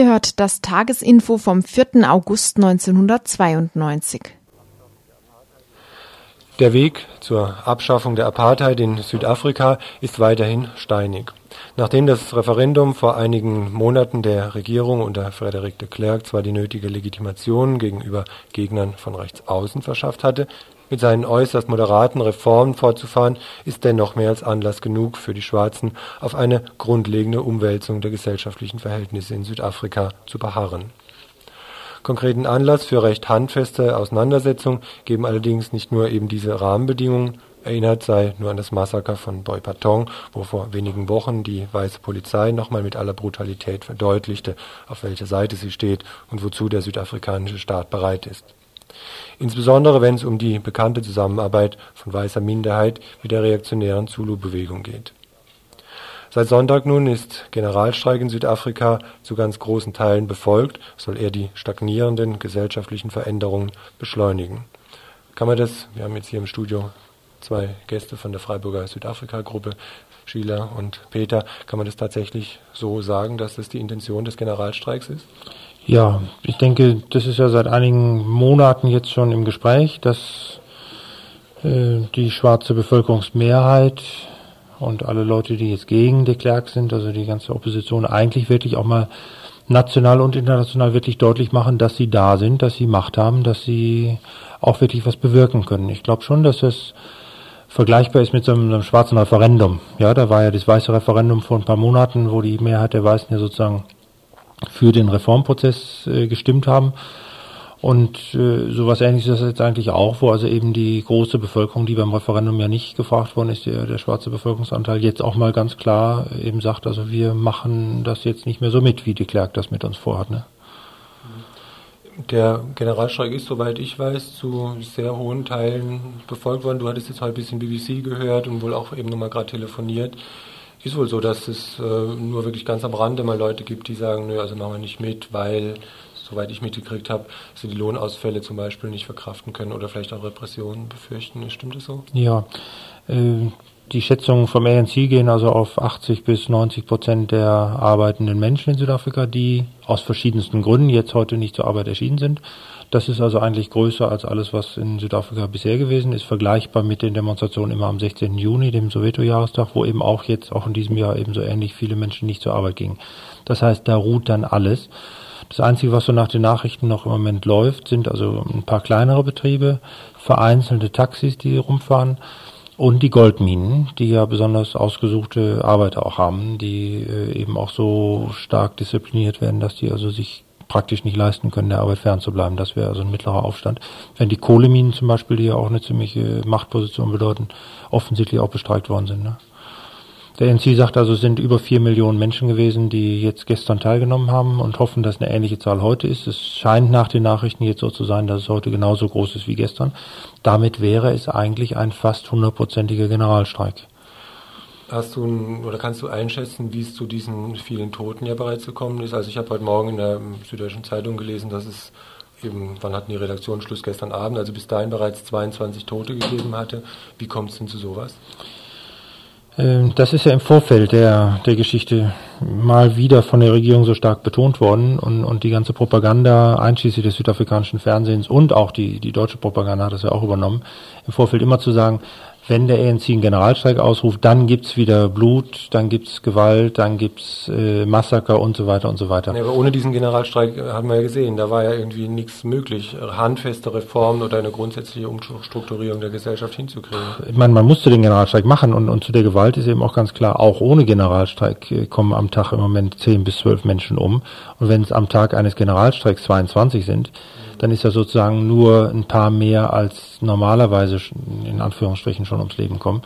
Ihr hört das Tagesinfo vom 4. August 1992. Der Weg zur Abschaffung der Apartheid in Südafrika ist weiterhin steinig. Nachdem das Referendum vor einigen Monaten der Regierung unter Frederik de Klerk zwar die nötige Legitimation gegenüber Gegnern von rechts außen verschafft hatte, mit seinen äußerst moderaten Reformen fortzufahren, ist dennoch mehr als Anlass genug für die Schwarzen, auf eine grundlegende Umwälzung der gesellschaftlichen Verhältnisse in Südafrika zu beharren. Konkreten Anlass für recht handfeste Auseinandersetzungen geben allerdings nicht nur eben diese Rahmenbedingungen, erinnert sei nur an das Massaker von Boipatong, wo vor wenigen Wochen die weiße Polizei nochmal mit aller Brutalität verdeutlichte, auf welcher Seite sie steht und wozu der südafrikanische Staat bereit ist insbesondere wenn es um die bekannte Zusammenarbeit von weißer Minderheit mit der reaktionären Zulu-Bewegung geht. Seit Sonntag nun ist Generalstreik in Südafrika zu ganz großen Teilen befolgt, soll er die stagnierenden gesellschaftlichen Veränderungen beschleunigen. Kann man das, wir haben jetzt hier im Studio zwei Gäste von der Freiburger Südafrika-Gruppe, Sheila und Peter, kann man das tatsächlich so sagen, dass das die Intention des Generalstreiks ist? Ja, ich denke, das ist ja seit einigen Monaten jetzt schon im Gespräch, dass äh, die schwarze Bevölkerungsmehrheit und alle Leute, die jetzt gegen de Klerk sind, also die ganze Opposition, eigentlich wirklich auch mal national und international wirklich deutlich machen, dass sie da sind, dass sie Macht haben, dass sie auch wirklich was bewirken können. Ich glaube schon, dass es vergleichbar ist mit so einem, einem, schwarzen Referendum. Ja, da war ja das weiße Referendum vor ein paar Monaten, wo die Mehrheit der Weißen ja sozusagen für den Reformprozess äh, gestimmt haben. Und äh, sowas ähnliches ist das jetzt eigentlich auch, wo also eben die große Bevölkerung, die beim Referendum ja nicht gefragt worden ist, der, der schwarze Bevölkerungsanteil, jetzt auch mal ganz klar eben sagt, also wir machen das jetzt nicht mehr so mit, wie de Klerk das mit uns vorhat. Ne? Der Generalstreik ist, soweit ich weiß, zu sehr hohen Teilen befolgt worden. Du hattest jetzt halt ein bisschen BBC gehört und wohl auch eben nochmal gerade telefoniert. Ist wohl so, dass es äh, nur wirklich ganz am Rande mal Leute gibt, die sagen, nö, also machen wir nicht mit, weil soweit ich mitgekriegt habe, sie die Lohnausfälle zum Beispiel nicht verkraften können oder vielleicht auch Repressionen befürchten. Stimmt das so? Ja. Äh, die Schätzungen vom ANC gehen also auf 80 bis 90 Prozent der arbeitenden Menschen in Südafrika, die aus verschiedensten Gründen jetzt heute nicht zur Arbeit erschienen sind. Das ist also eigentlich größer als alles, was in Südafrika bisher gewesen ist, vergleichbar mit den Demonstrationen immer am 16. Juni, dem Soweto-Jahrestag, wo eben auch jetzt, auch in diesem Jahr ebenso ähnlich viele Menschen nicht zur Arbeit gingen. Das heißt, da ruht dann alles. Das Einzige, was so nach den Nachrichten noch im Moment läuft, sind also ein paar kleinere Betriebe, vereinzelte Taxis, die rumfahren und die Goldminen, die ja besonders ausgesuchte Arbeiter auch haben, die äh, eben auch so stark diszipliniert werden, dass die also sich praktisch nicht leisten können, der Arbeit fernzubleiben. Das wäre also ein mittlerer Aufstand. Wenn die Kohleminen zum Beispiel, die ja auch eine ziemliche Machtposition bedeuten, offensichtlich auch bestreikt worden sind. Ne? Der NC sagt also, es sind über vier Millionen Menschen gewesen, die jetzt gestern teilgenommen haben und hoffen, dass eine ähnliche Zahl heute ist. Es scheint nach den Nachrichten jetzt so zu sein, dass es heute genauso groß ist wie gestern. Damit wäre es eigentlich ein fast hundertprozentiger Generalstreik. Hast du ein, oder kannst du einschätzen, wie es zu diesen vielen Toten ja bereits gekommen ist? Also ich habe heute Morgen in der Süddeutschen Zeitung gelesen, dass es eben, wann hatten die Redaktion Schluss gestern Abend, also bis dahin bereits 22 Tote gegeben hatte. Wie kommt es denn zu sowas? Ähm, das ist ja im Vorfeld der, der Geschichte mal wieder von der Regierung so stark betont worden und, und die ganze Propaganda, einschließlich des südafrikanischen Fernsehens und auch die, die deutsche Propaganda hat das ja auch übernommen, im Vorfeld immer zu sagen, wenn der ANC einen Generalstreik ausruft, dann gibt's wieder Blut, dann gibt's Gewalt, dann gibt's äh, Massaker und so weiter und so weiter. Ja, aber ohne diesen Generalstreik äh, haben wir ja gesehen, da war ja irgendwie nichts möglich, handfeste Reformen oder eine grundsätzliche Umstrukturierung der Gesellschaft hinzukriegen. Ich meine, man musste den Generalstreik machen und, und zu der Gewalt ist eben auch ganz klar, auch ohne Generalstreik äh, kommen am Tag im Moment 10 bis 12 Menschen um. Und wenn es am Tag eines Generalstreiks 22 sind, dann ist er sozusagen nur ein paar mehr als normalerweise in Anführungsstrichen schon ums Leben kommen.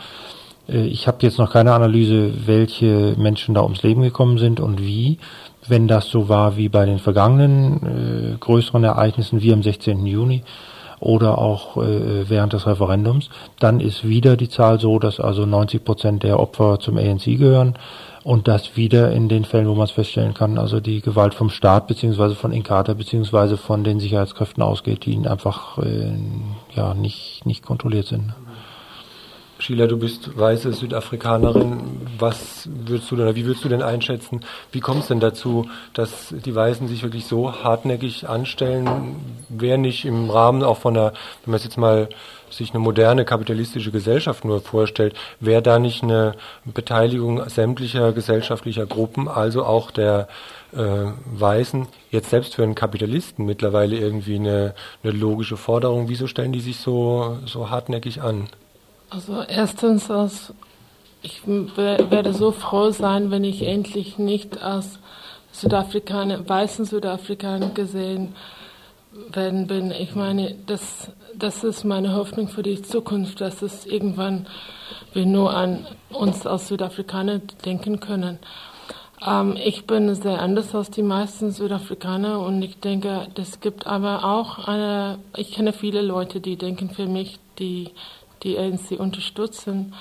Äh, ich habe jetzt noch keine Analyse, welche Menschen da ums Leben gekommen sind und wie. Wenn das so war wie bei den vergangenen äh, größeren Ereignissen wie am 16. Juni oder auch äh, während des Referendums, dann ist wieder die Zahl so, dass also 90 Prozent der Opfer zum ANC gehören und das wieder in den Fällen, wo man es feststellen kann, also die Gewalt vom Staat beziehungsweise von Inkata beziehungsweise von den Sicherheitskräften ausgeht, die einfach äh, ja nicht nicht kontrolliert sind. Sheila, du bist weiße Südafrikanerin. Was würdest du oder wie würdest du denn einschätzen? Wie kommt es denn dazu, dass die Weißen sich wirklich so hartnäckig anstellen? Wer nicht im Rahmen auch von einer, wenn man es jetzt mal sich eine moderne kapitalistische Gesellschaft nur vorstellt, wäre da nicht eine Beteiligung sämtlicher gesellschaftlicher Gruppen, also auch der äh, Weißen, jetzt selbst für einen Kapitalisten mittlerweile irgendwie eine, eine logische Forderung? Wieso stellen die sich so, so hartnäckig an? Also erstens, als ich werde so froh sein, wenn ich endlich nicht als Südafrikaner, weißen Südafrikaner gesehen werden bin. Ich meine, das das ist meine Hoffnung für die Zukunft, dass es irgendwann wir nur an uns als Südafrikaner denken können. Ähm, ich bin sehr anders als die meisten Südafrikaner und ich denke, es gibt aber auch eine, ich kenne viele Leute, die denken für mich, die die ANC unterstützen.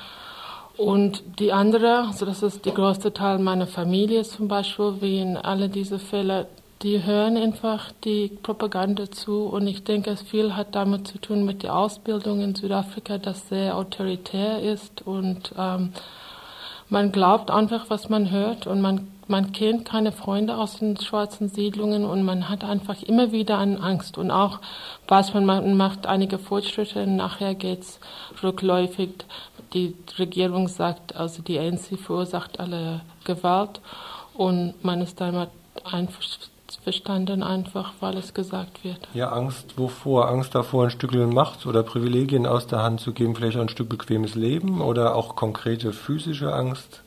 Und die andere, also das ist der größte Teil meiner Familie zum Beispiel, wie in alle diese Fälle, die hören einfach die Propaganda zu und ich denke, es viel hat damit zu tun mit der Ausbildung in Südafrika, das sehr autoritär ist und ähm, man glaubt einfach, was man hört und man, man kennt keine Freunde aus den schwarzen Siedlungen und man hat einfach immer wieder eine Angst und auch weiß man, man macht einige Fortschritte und nachher geht's rückläufig. Die Regierung sagt, also die ANC verursacht alle Gewalt und man ist damit einverstanden verstanden, einfach weil es gesagt wird. Ja, Angst wovor? Angst davor, ein Stück Macht oder Privilegien aus der Hand zu geben, vielleicht ein Stück bequemes Leben oder auch konkrete physische Angst?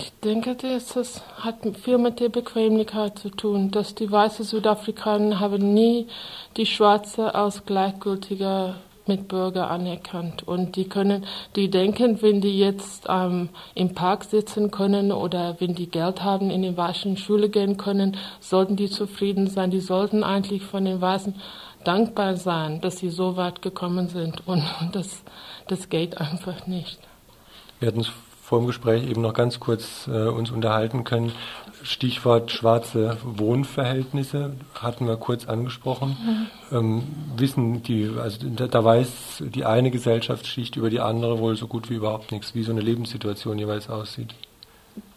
Ich denke, das, das hat viel mit der Bequemlichkeit zu tun, dass die weißen Südafrikaner haben nie die Schwarze als gleichgültiger Mitbürger anerkannt und die können, die denken, wenn die jetzt ähm, im Park sitzen können oder wenn die Geld haben, in die weißen Schule gehen können, sollten die zufrieden sein. Die sollten eigentlich von den Weißen dankbar sein, dass sie so weit gekommen sind und (laughs) das, das geht einfach nicht. Wir hatten es vor dem Gespräch eben noch ganz kurz äh, uns unterhalten können. Stichwort schwarze Wohnverhältnisse hatten wir kurz angesprochen. Mhm. Ähm, wissen die, also da, da, weiß die eine Gesellschaftsschicht über die andere wohl so gut wie überhaupt nichts, wie so eine Lebenssituation jeweils aussieht.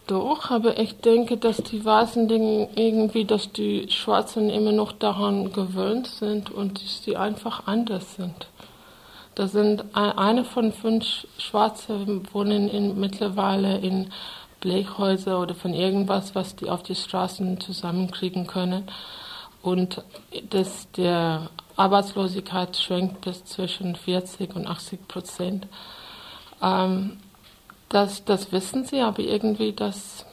Doch, aber ich denke, dass die Weißen Dinge irgendwie, dass die Schwarzen immer noch daran gewöhnt sind und dass die einfach anders sind. Da sind eine von fünf Schwarze wohnen in, mittlerweile in Blechhäuser oder von irgendwas, was die auf die Straßen zusammenkriegen können. Und das, der Arbeitslosigkeit schwenkt bis zwischen 40 und 80 Prozent. Ähm, das, das wissen sie, aber irgendwie, das,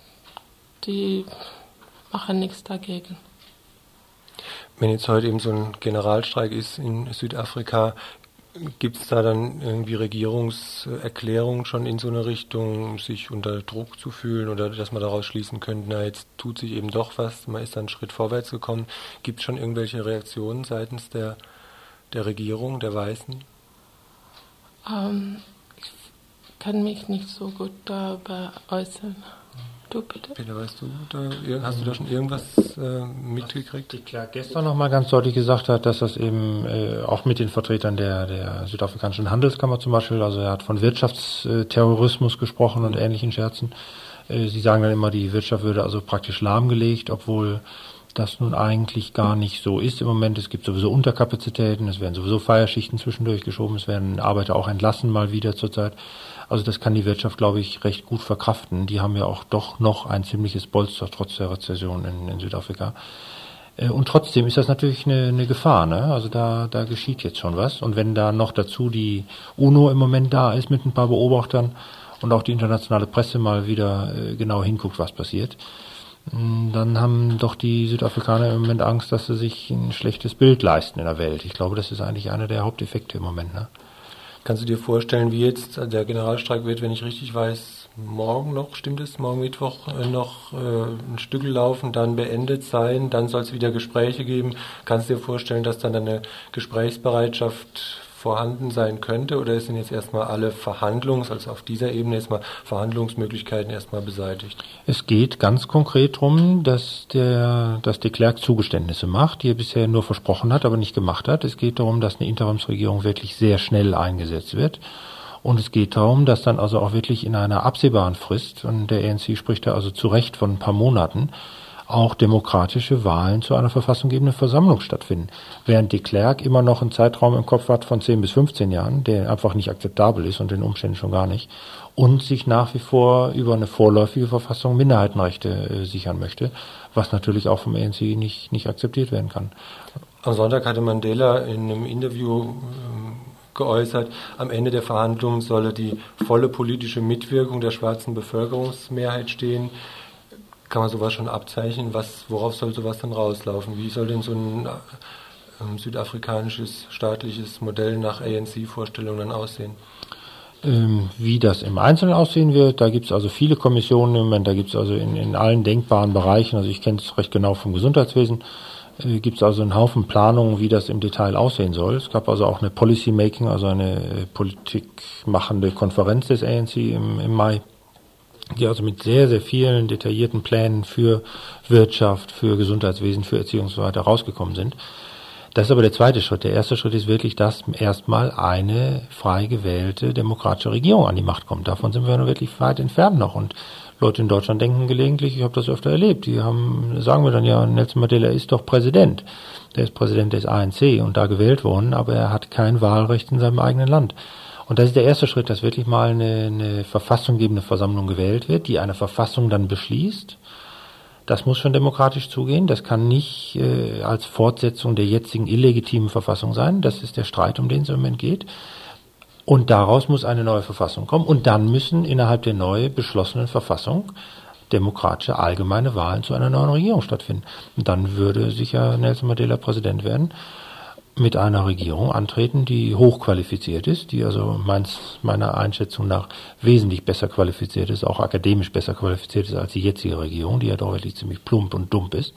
die machen nichts dagegen. Wenn jetzt heute eben so ein Generalstreik ist in Südafrika, Gibt es da dann irgendwie Regierungserklärungen schon in so eine Richtung, sich unter Druck zu fühlen oder dass man daraus schließen könnte, na jetzt tut sich eben doch was, man ist dann einen Schritt vorwärts gekommen. Gibt es schon irgendwelche Reaktionen seitens der, der Regierung, der Weißen? Ähm, ich kann mich nicht so gut darüber äußern. Du bitte? Peter, weißt du, da, hast du da schon irgendwas äh, mitgekriegt? Die Clark gestern nochmal ganz deutlich gesagt hat, dass das eben äh, auch mit den Vertretern der, der südafrikanischen Handelskammer zum Beispiel, also er hat von Wirtschaftsterrorismus gesprochen und ähnlichen Scherzen. Äh, sie sagen dann immer, die Wirtschaft würde also praktisch lahmgelegt, obwohl das nun eigentlich gar nicht so ist im Moment. Es gibt sowieso Unterkapazitäten, es werden sowieso Feierschichten zwischendurch geschoben, es werden Arbeiter auch entlassen mal wieder zurzeit. Also das kann die Wirtschaft, glaube ich, recht gut verkraften. Die haben ja auch doch noch ein ziemliches Bolster trotz der Rezession in, in Südafrika. Äh, und trotzdem ist das natürlich eine, eine Gefahr. Ne? Also da, da geschieht jetzt schon was. Und wenn da noch dazu die UNO im Moment da ist mit ein paar Beobachtern und auch die internationale Presse mal wieder äh, genau hinguckt, was passiert, mm, dann haben doch die Südafrikaner im Moment Angst, dass sie sich ein schlechtes Bild leisten in der Welt. Ich glaube, das ist eigentlich einer der Haupteffekte im Moment. Ne? Kannst du dir vorstellen, wie jetzt der Generalstreik wird, wenn ich richtig weiß, morgen noch, stimmt es, morgen Mittwoch äh, noch äh, ein Stück laufen, dann beendet sein, dann soll es wieder Gespräche geben. Kannst du dir vorstellen, dass dann eine Gesprächsbereitschaft vorhanden sein könnte oder sind jetzt erstmal alle Verhandlungs-, also auf dieser Ebene erstmal Verhandlungsmöglichkeiten erstmal beseitigt? Es geht ganz konkret darum, dass der, dass de Klerk Zugeständnisse macht, die er bisher nur versprochen hat, aber nicht gemacht hat. Es geht darum, dass eine Interimsregierung wirklich sehr schnell eingesetzt wird. Und es geht darum, dass dann also auch wirklich in einer absehbaren Frist, und der ANC spricht da also zu Recht von ein paar Monaten, auch demokratische Wahlen zu einer verfassunggebenden Versammlung stattfinden. Während de Klerk immer noch einen Zeitraum im Kopf hat von 10 bis 15 Jahren, der einfach nicht akzeptabel ist und den Umständen schon gar nicht, und sich nach wie vor über eine vorläufige Verfassung Minderheitenrechte äh, sichern möchte, was natürlich auch vom ANC nicht, nicht akzeptiert werden kann. Am Sonntag hatte Mandela in einem Interview ähm, geäußert, am Ende der Verhandlungen solle die volle politische Mitwirkung der schwarzen Bevölkerungsmehrheit stehen kann man sowas schon abzeichnen? Was, worauf soll sowas dann rauslaufen? Wie soll denn so ein ähm, südafrikanisches staatliches Modell nach ANC-Vorstellungen dann aussehen? Ähm, wie das im Einzelnen aussehen wird, da gibt es also viele Kommissionen im Moment, da gibt es also in, in allen denkbaren Bereichen, also ich kenne es recht genau vom Gesundheitswesen, äh, gibt es also einen Haufen Planungen, wie das im Detail aussehen soll. Es gab also auch eine Policy Making, also eine äh, politikmachende Konferenz des ANC im, im Mai die also mit sehr, sehr vielen detaillierten Plänen für Wirtschaft, für Gesundheitswesen, für Erziehung und so weiter rausgekommen sind. Das ist aber der zweite Schritt. Der erste Schritt ist wirklich, dass erstmal eine frei gewählte demokratische Regierung an die Macht kommt. Davon sind wir nur wirklich weit entfernt noch. Und Leute in Deutschland denken gelegentlich, ich habe das öfter erlebt, die haben, sagen wir dann ja, Nelson Mandela ist doch Präsident. Der ist Präsident des ANC und da gewählt worden, aber er hat kein Wahlrecht in seinem eigenen Land. Und das ist der erste Schritt, dass wirklich mal eine, eine verfassunggebende Versammlung gewählt wird, die eine Verfassung dann beschließt. Das muss schon demokratisch zugehen. Das kann nicht äh, als Fortsetzung der jetzigen illegitimen Verfassung sein. Das ist der Streit, um den es im Moment geht. Und daraus muss eine neue Verfassung kommen. Und dann müssen innerhalb der neu beschlossenen Verfassung demokratische allgemeine Wahlen zu einer neuen Regierung stattfinden. Und dann würde sicher Nelson Mandela Präsident werden, mit einer Regierung antreten, die hochqualifiziert ist, die also meins, meiner Einschätzung nach wesentlich besser qualifiziert ist, auch akademisch besser qualifiziert ist als die jetzige Regierung, die ja doch wirklich ziemlich plump und dumpf ist.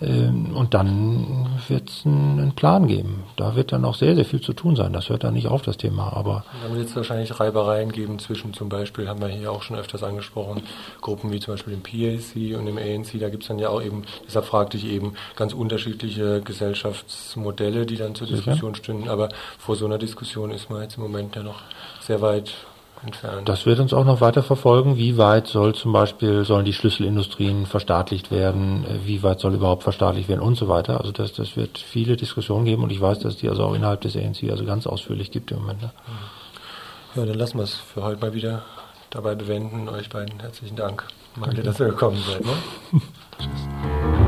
Ähm, und dann wird es einen Plan geben. Da wird dann auch sehr, sehr viel zu tun sein. Das hört dann nicht auf, das Thema. Aber dann wird es wahrscheinlich Reibereien geben zwischen zum Beispiel, haben wir hier auch schon öfters angesprochen, Gruppen wie zum Beispiel dem PAC und dem ANC. Da gibt es dann ja auch eben, deshalb fragte ich eben, ganz unterschiedliche Gesellschaftsmodelle, die dann zur Diskussion stünden. Aber vor so einer Diskussion ist man jetzt im Moment ja noch sehr weit entfernt. Das wird uns auch noch weiter verfolgen. Wie weit soll zum Beispiel, sollen die Schlüsselindustrien verstaatlicht werden? Wie weit soll überhaupt verstaatlicht werden und so weiter? Also das, das wird viele Diskussionen geben und ich weiß, dass die also auch innerhalb des ANC also ganz ausführlich gibt im Moment. Ne? Ja, dann lassen wir es für heute mal wieder dabei bewenden. Euch beiden herzlichen Dank. Mal dass ihr gekommen seid. Ne? (laughs)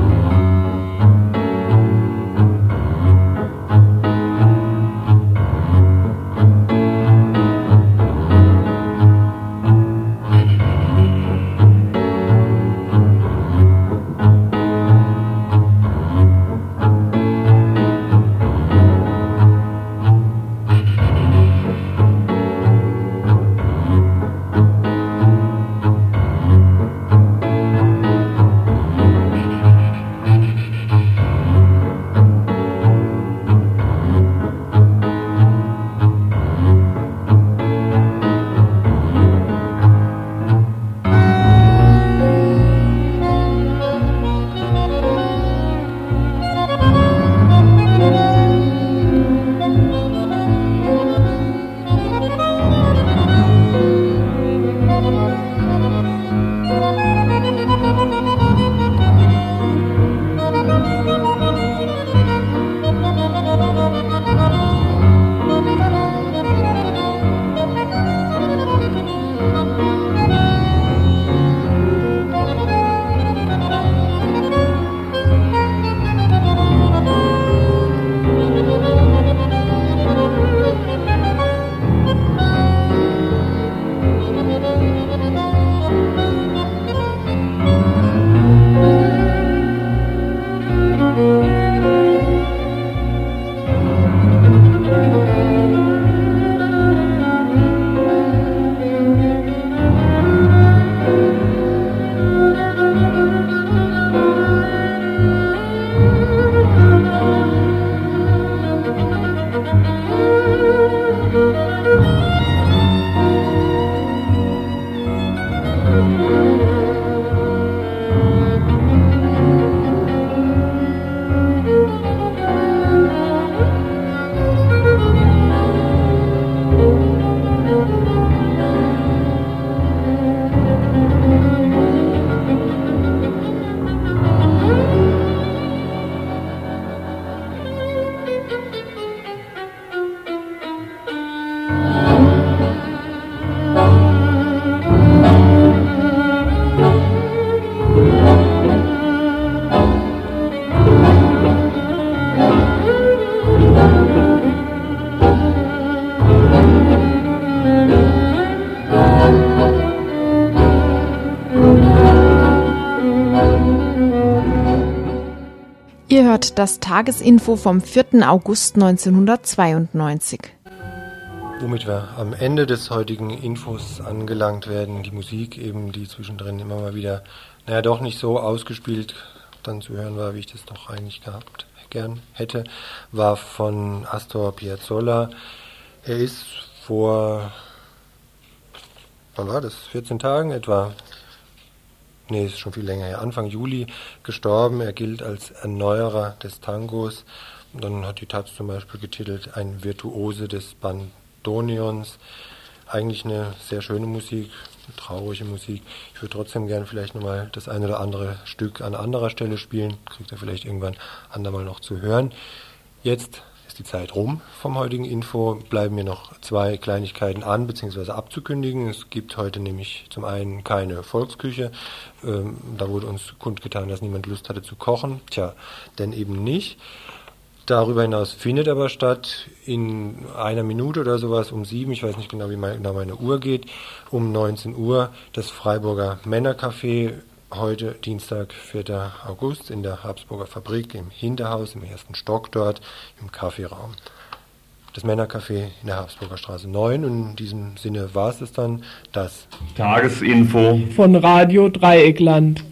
das Tagesinfo vom 4. August 1992. Womit wir am Ende des heutigen Infos angelangt werden, die Musik eben, die zwischendrin immer mal wieder, naja, doch nicht so ausgespielt dann zu hören war, wie ich das doch eigentlich gehabt gern hätte, war von Astor Piazzolla. Er ist vor, wann war das? 14 Tagen etwa nee, ist schon viel länger her, Anfang Juli gestorben. Er gilt als Erneuerer des Tangos. Und dann hat die Taz zum Beispiel getitelt Ein Virtuose des Bandonions. Eigentlich eine sehr schöne Musik, eine traurige Musik. Ich würde trotzdem gern vielleicht nochmal das ein oder andere Stück an anderer Stelle spielen. Kriegt er vielleicht irgendwann andermal noch zu hören. Jetzt ist die Zeit rum vom heutigen Info. Bleiben mir noch zwei Kleinigkeiten an bzw. abzukündigen. Es gibt heute nämlich zum einen keine Volksküche. Ähm, da wurde uns kundgetan, dass niemand Lust hatte zu kochen. Tja, denn eben nicht. Darüber hinaus findet aber statt in einer Minute oder sowas um sieben, ich weiß nicht genau, wie genau meine Uhr geht, um 19 Uhr das Freiburger Männercafé heute Dienstag, 4. August in der Habsburger Fabrik im Hinterhaus, im ersten Stock dort, im Kaffeeraum. Das Männercafé in der Habsburger Straße 9. Und in diesem Sinne war es dann das Tagesinfo von Radio Dreieckland.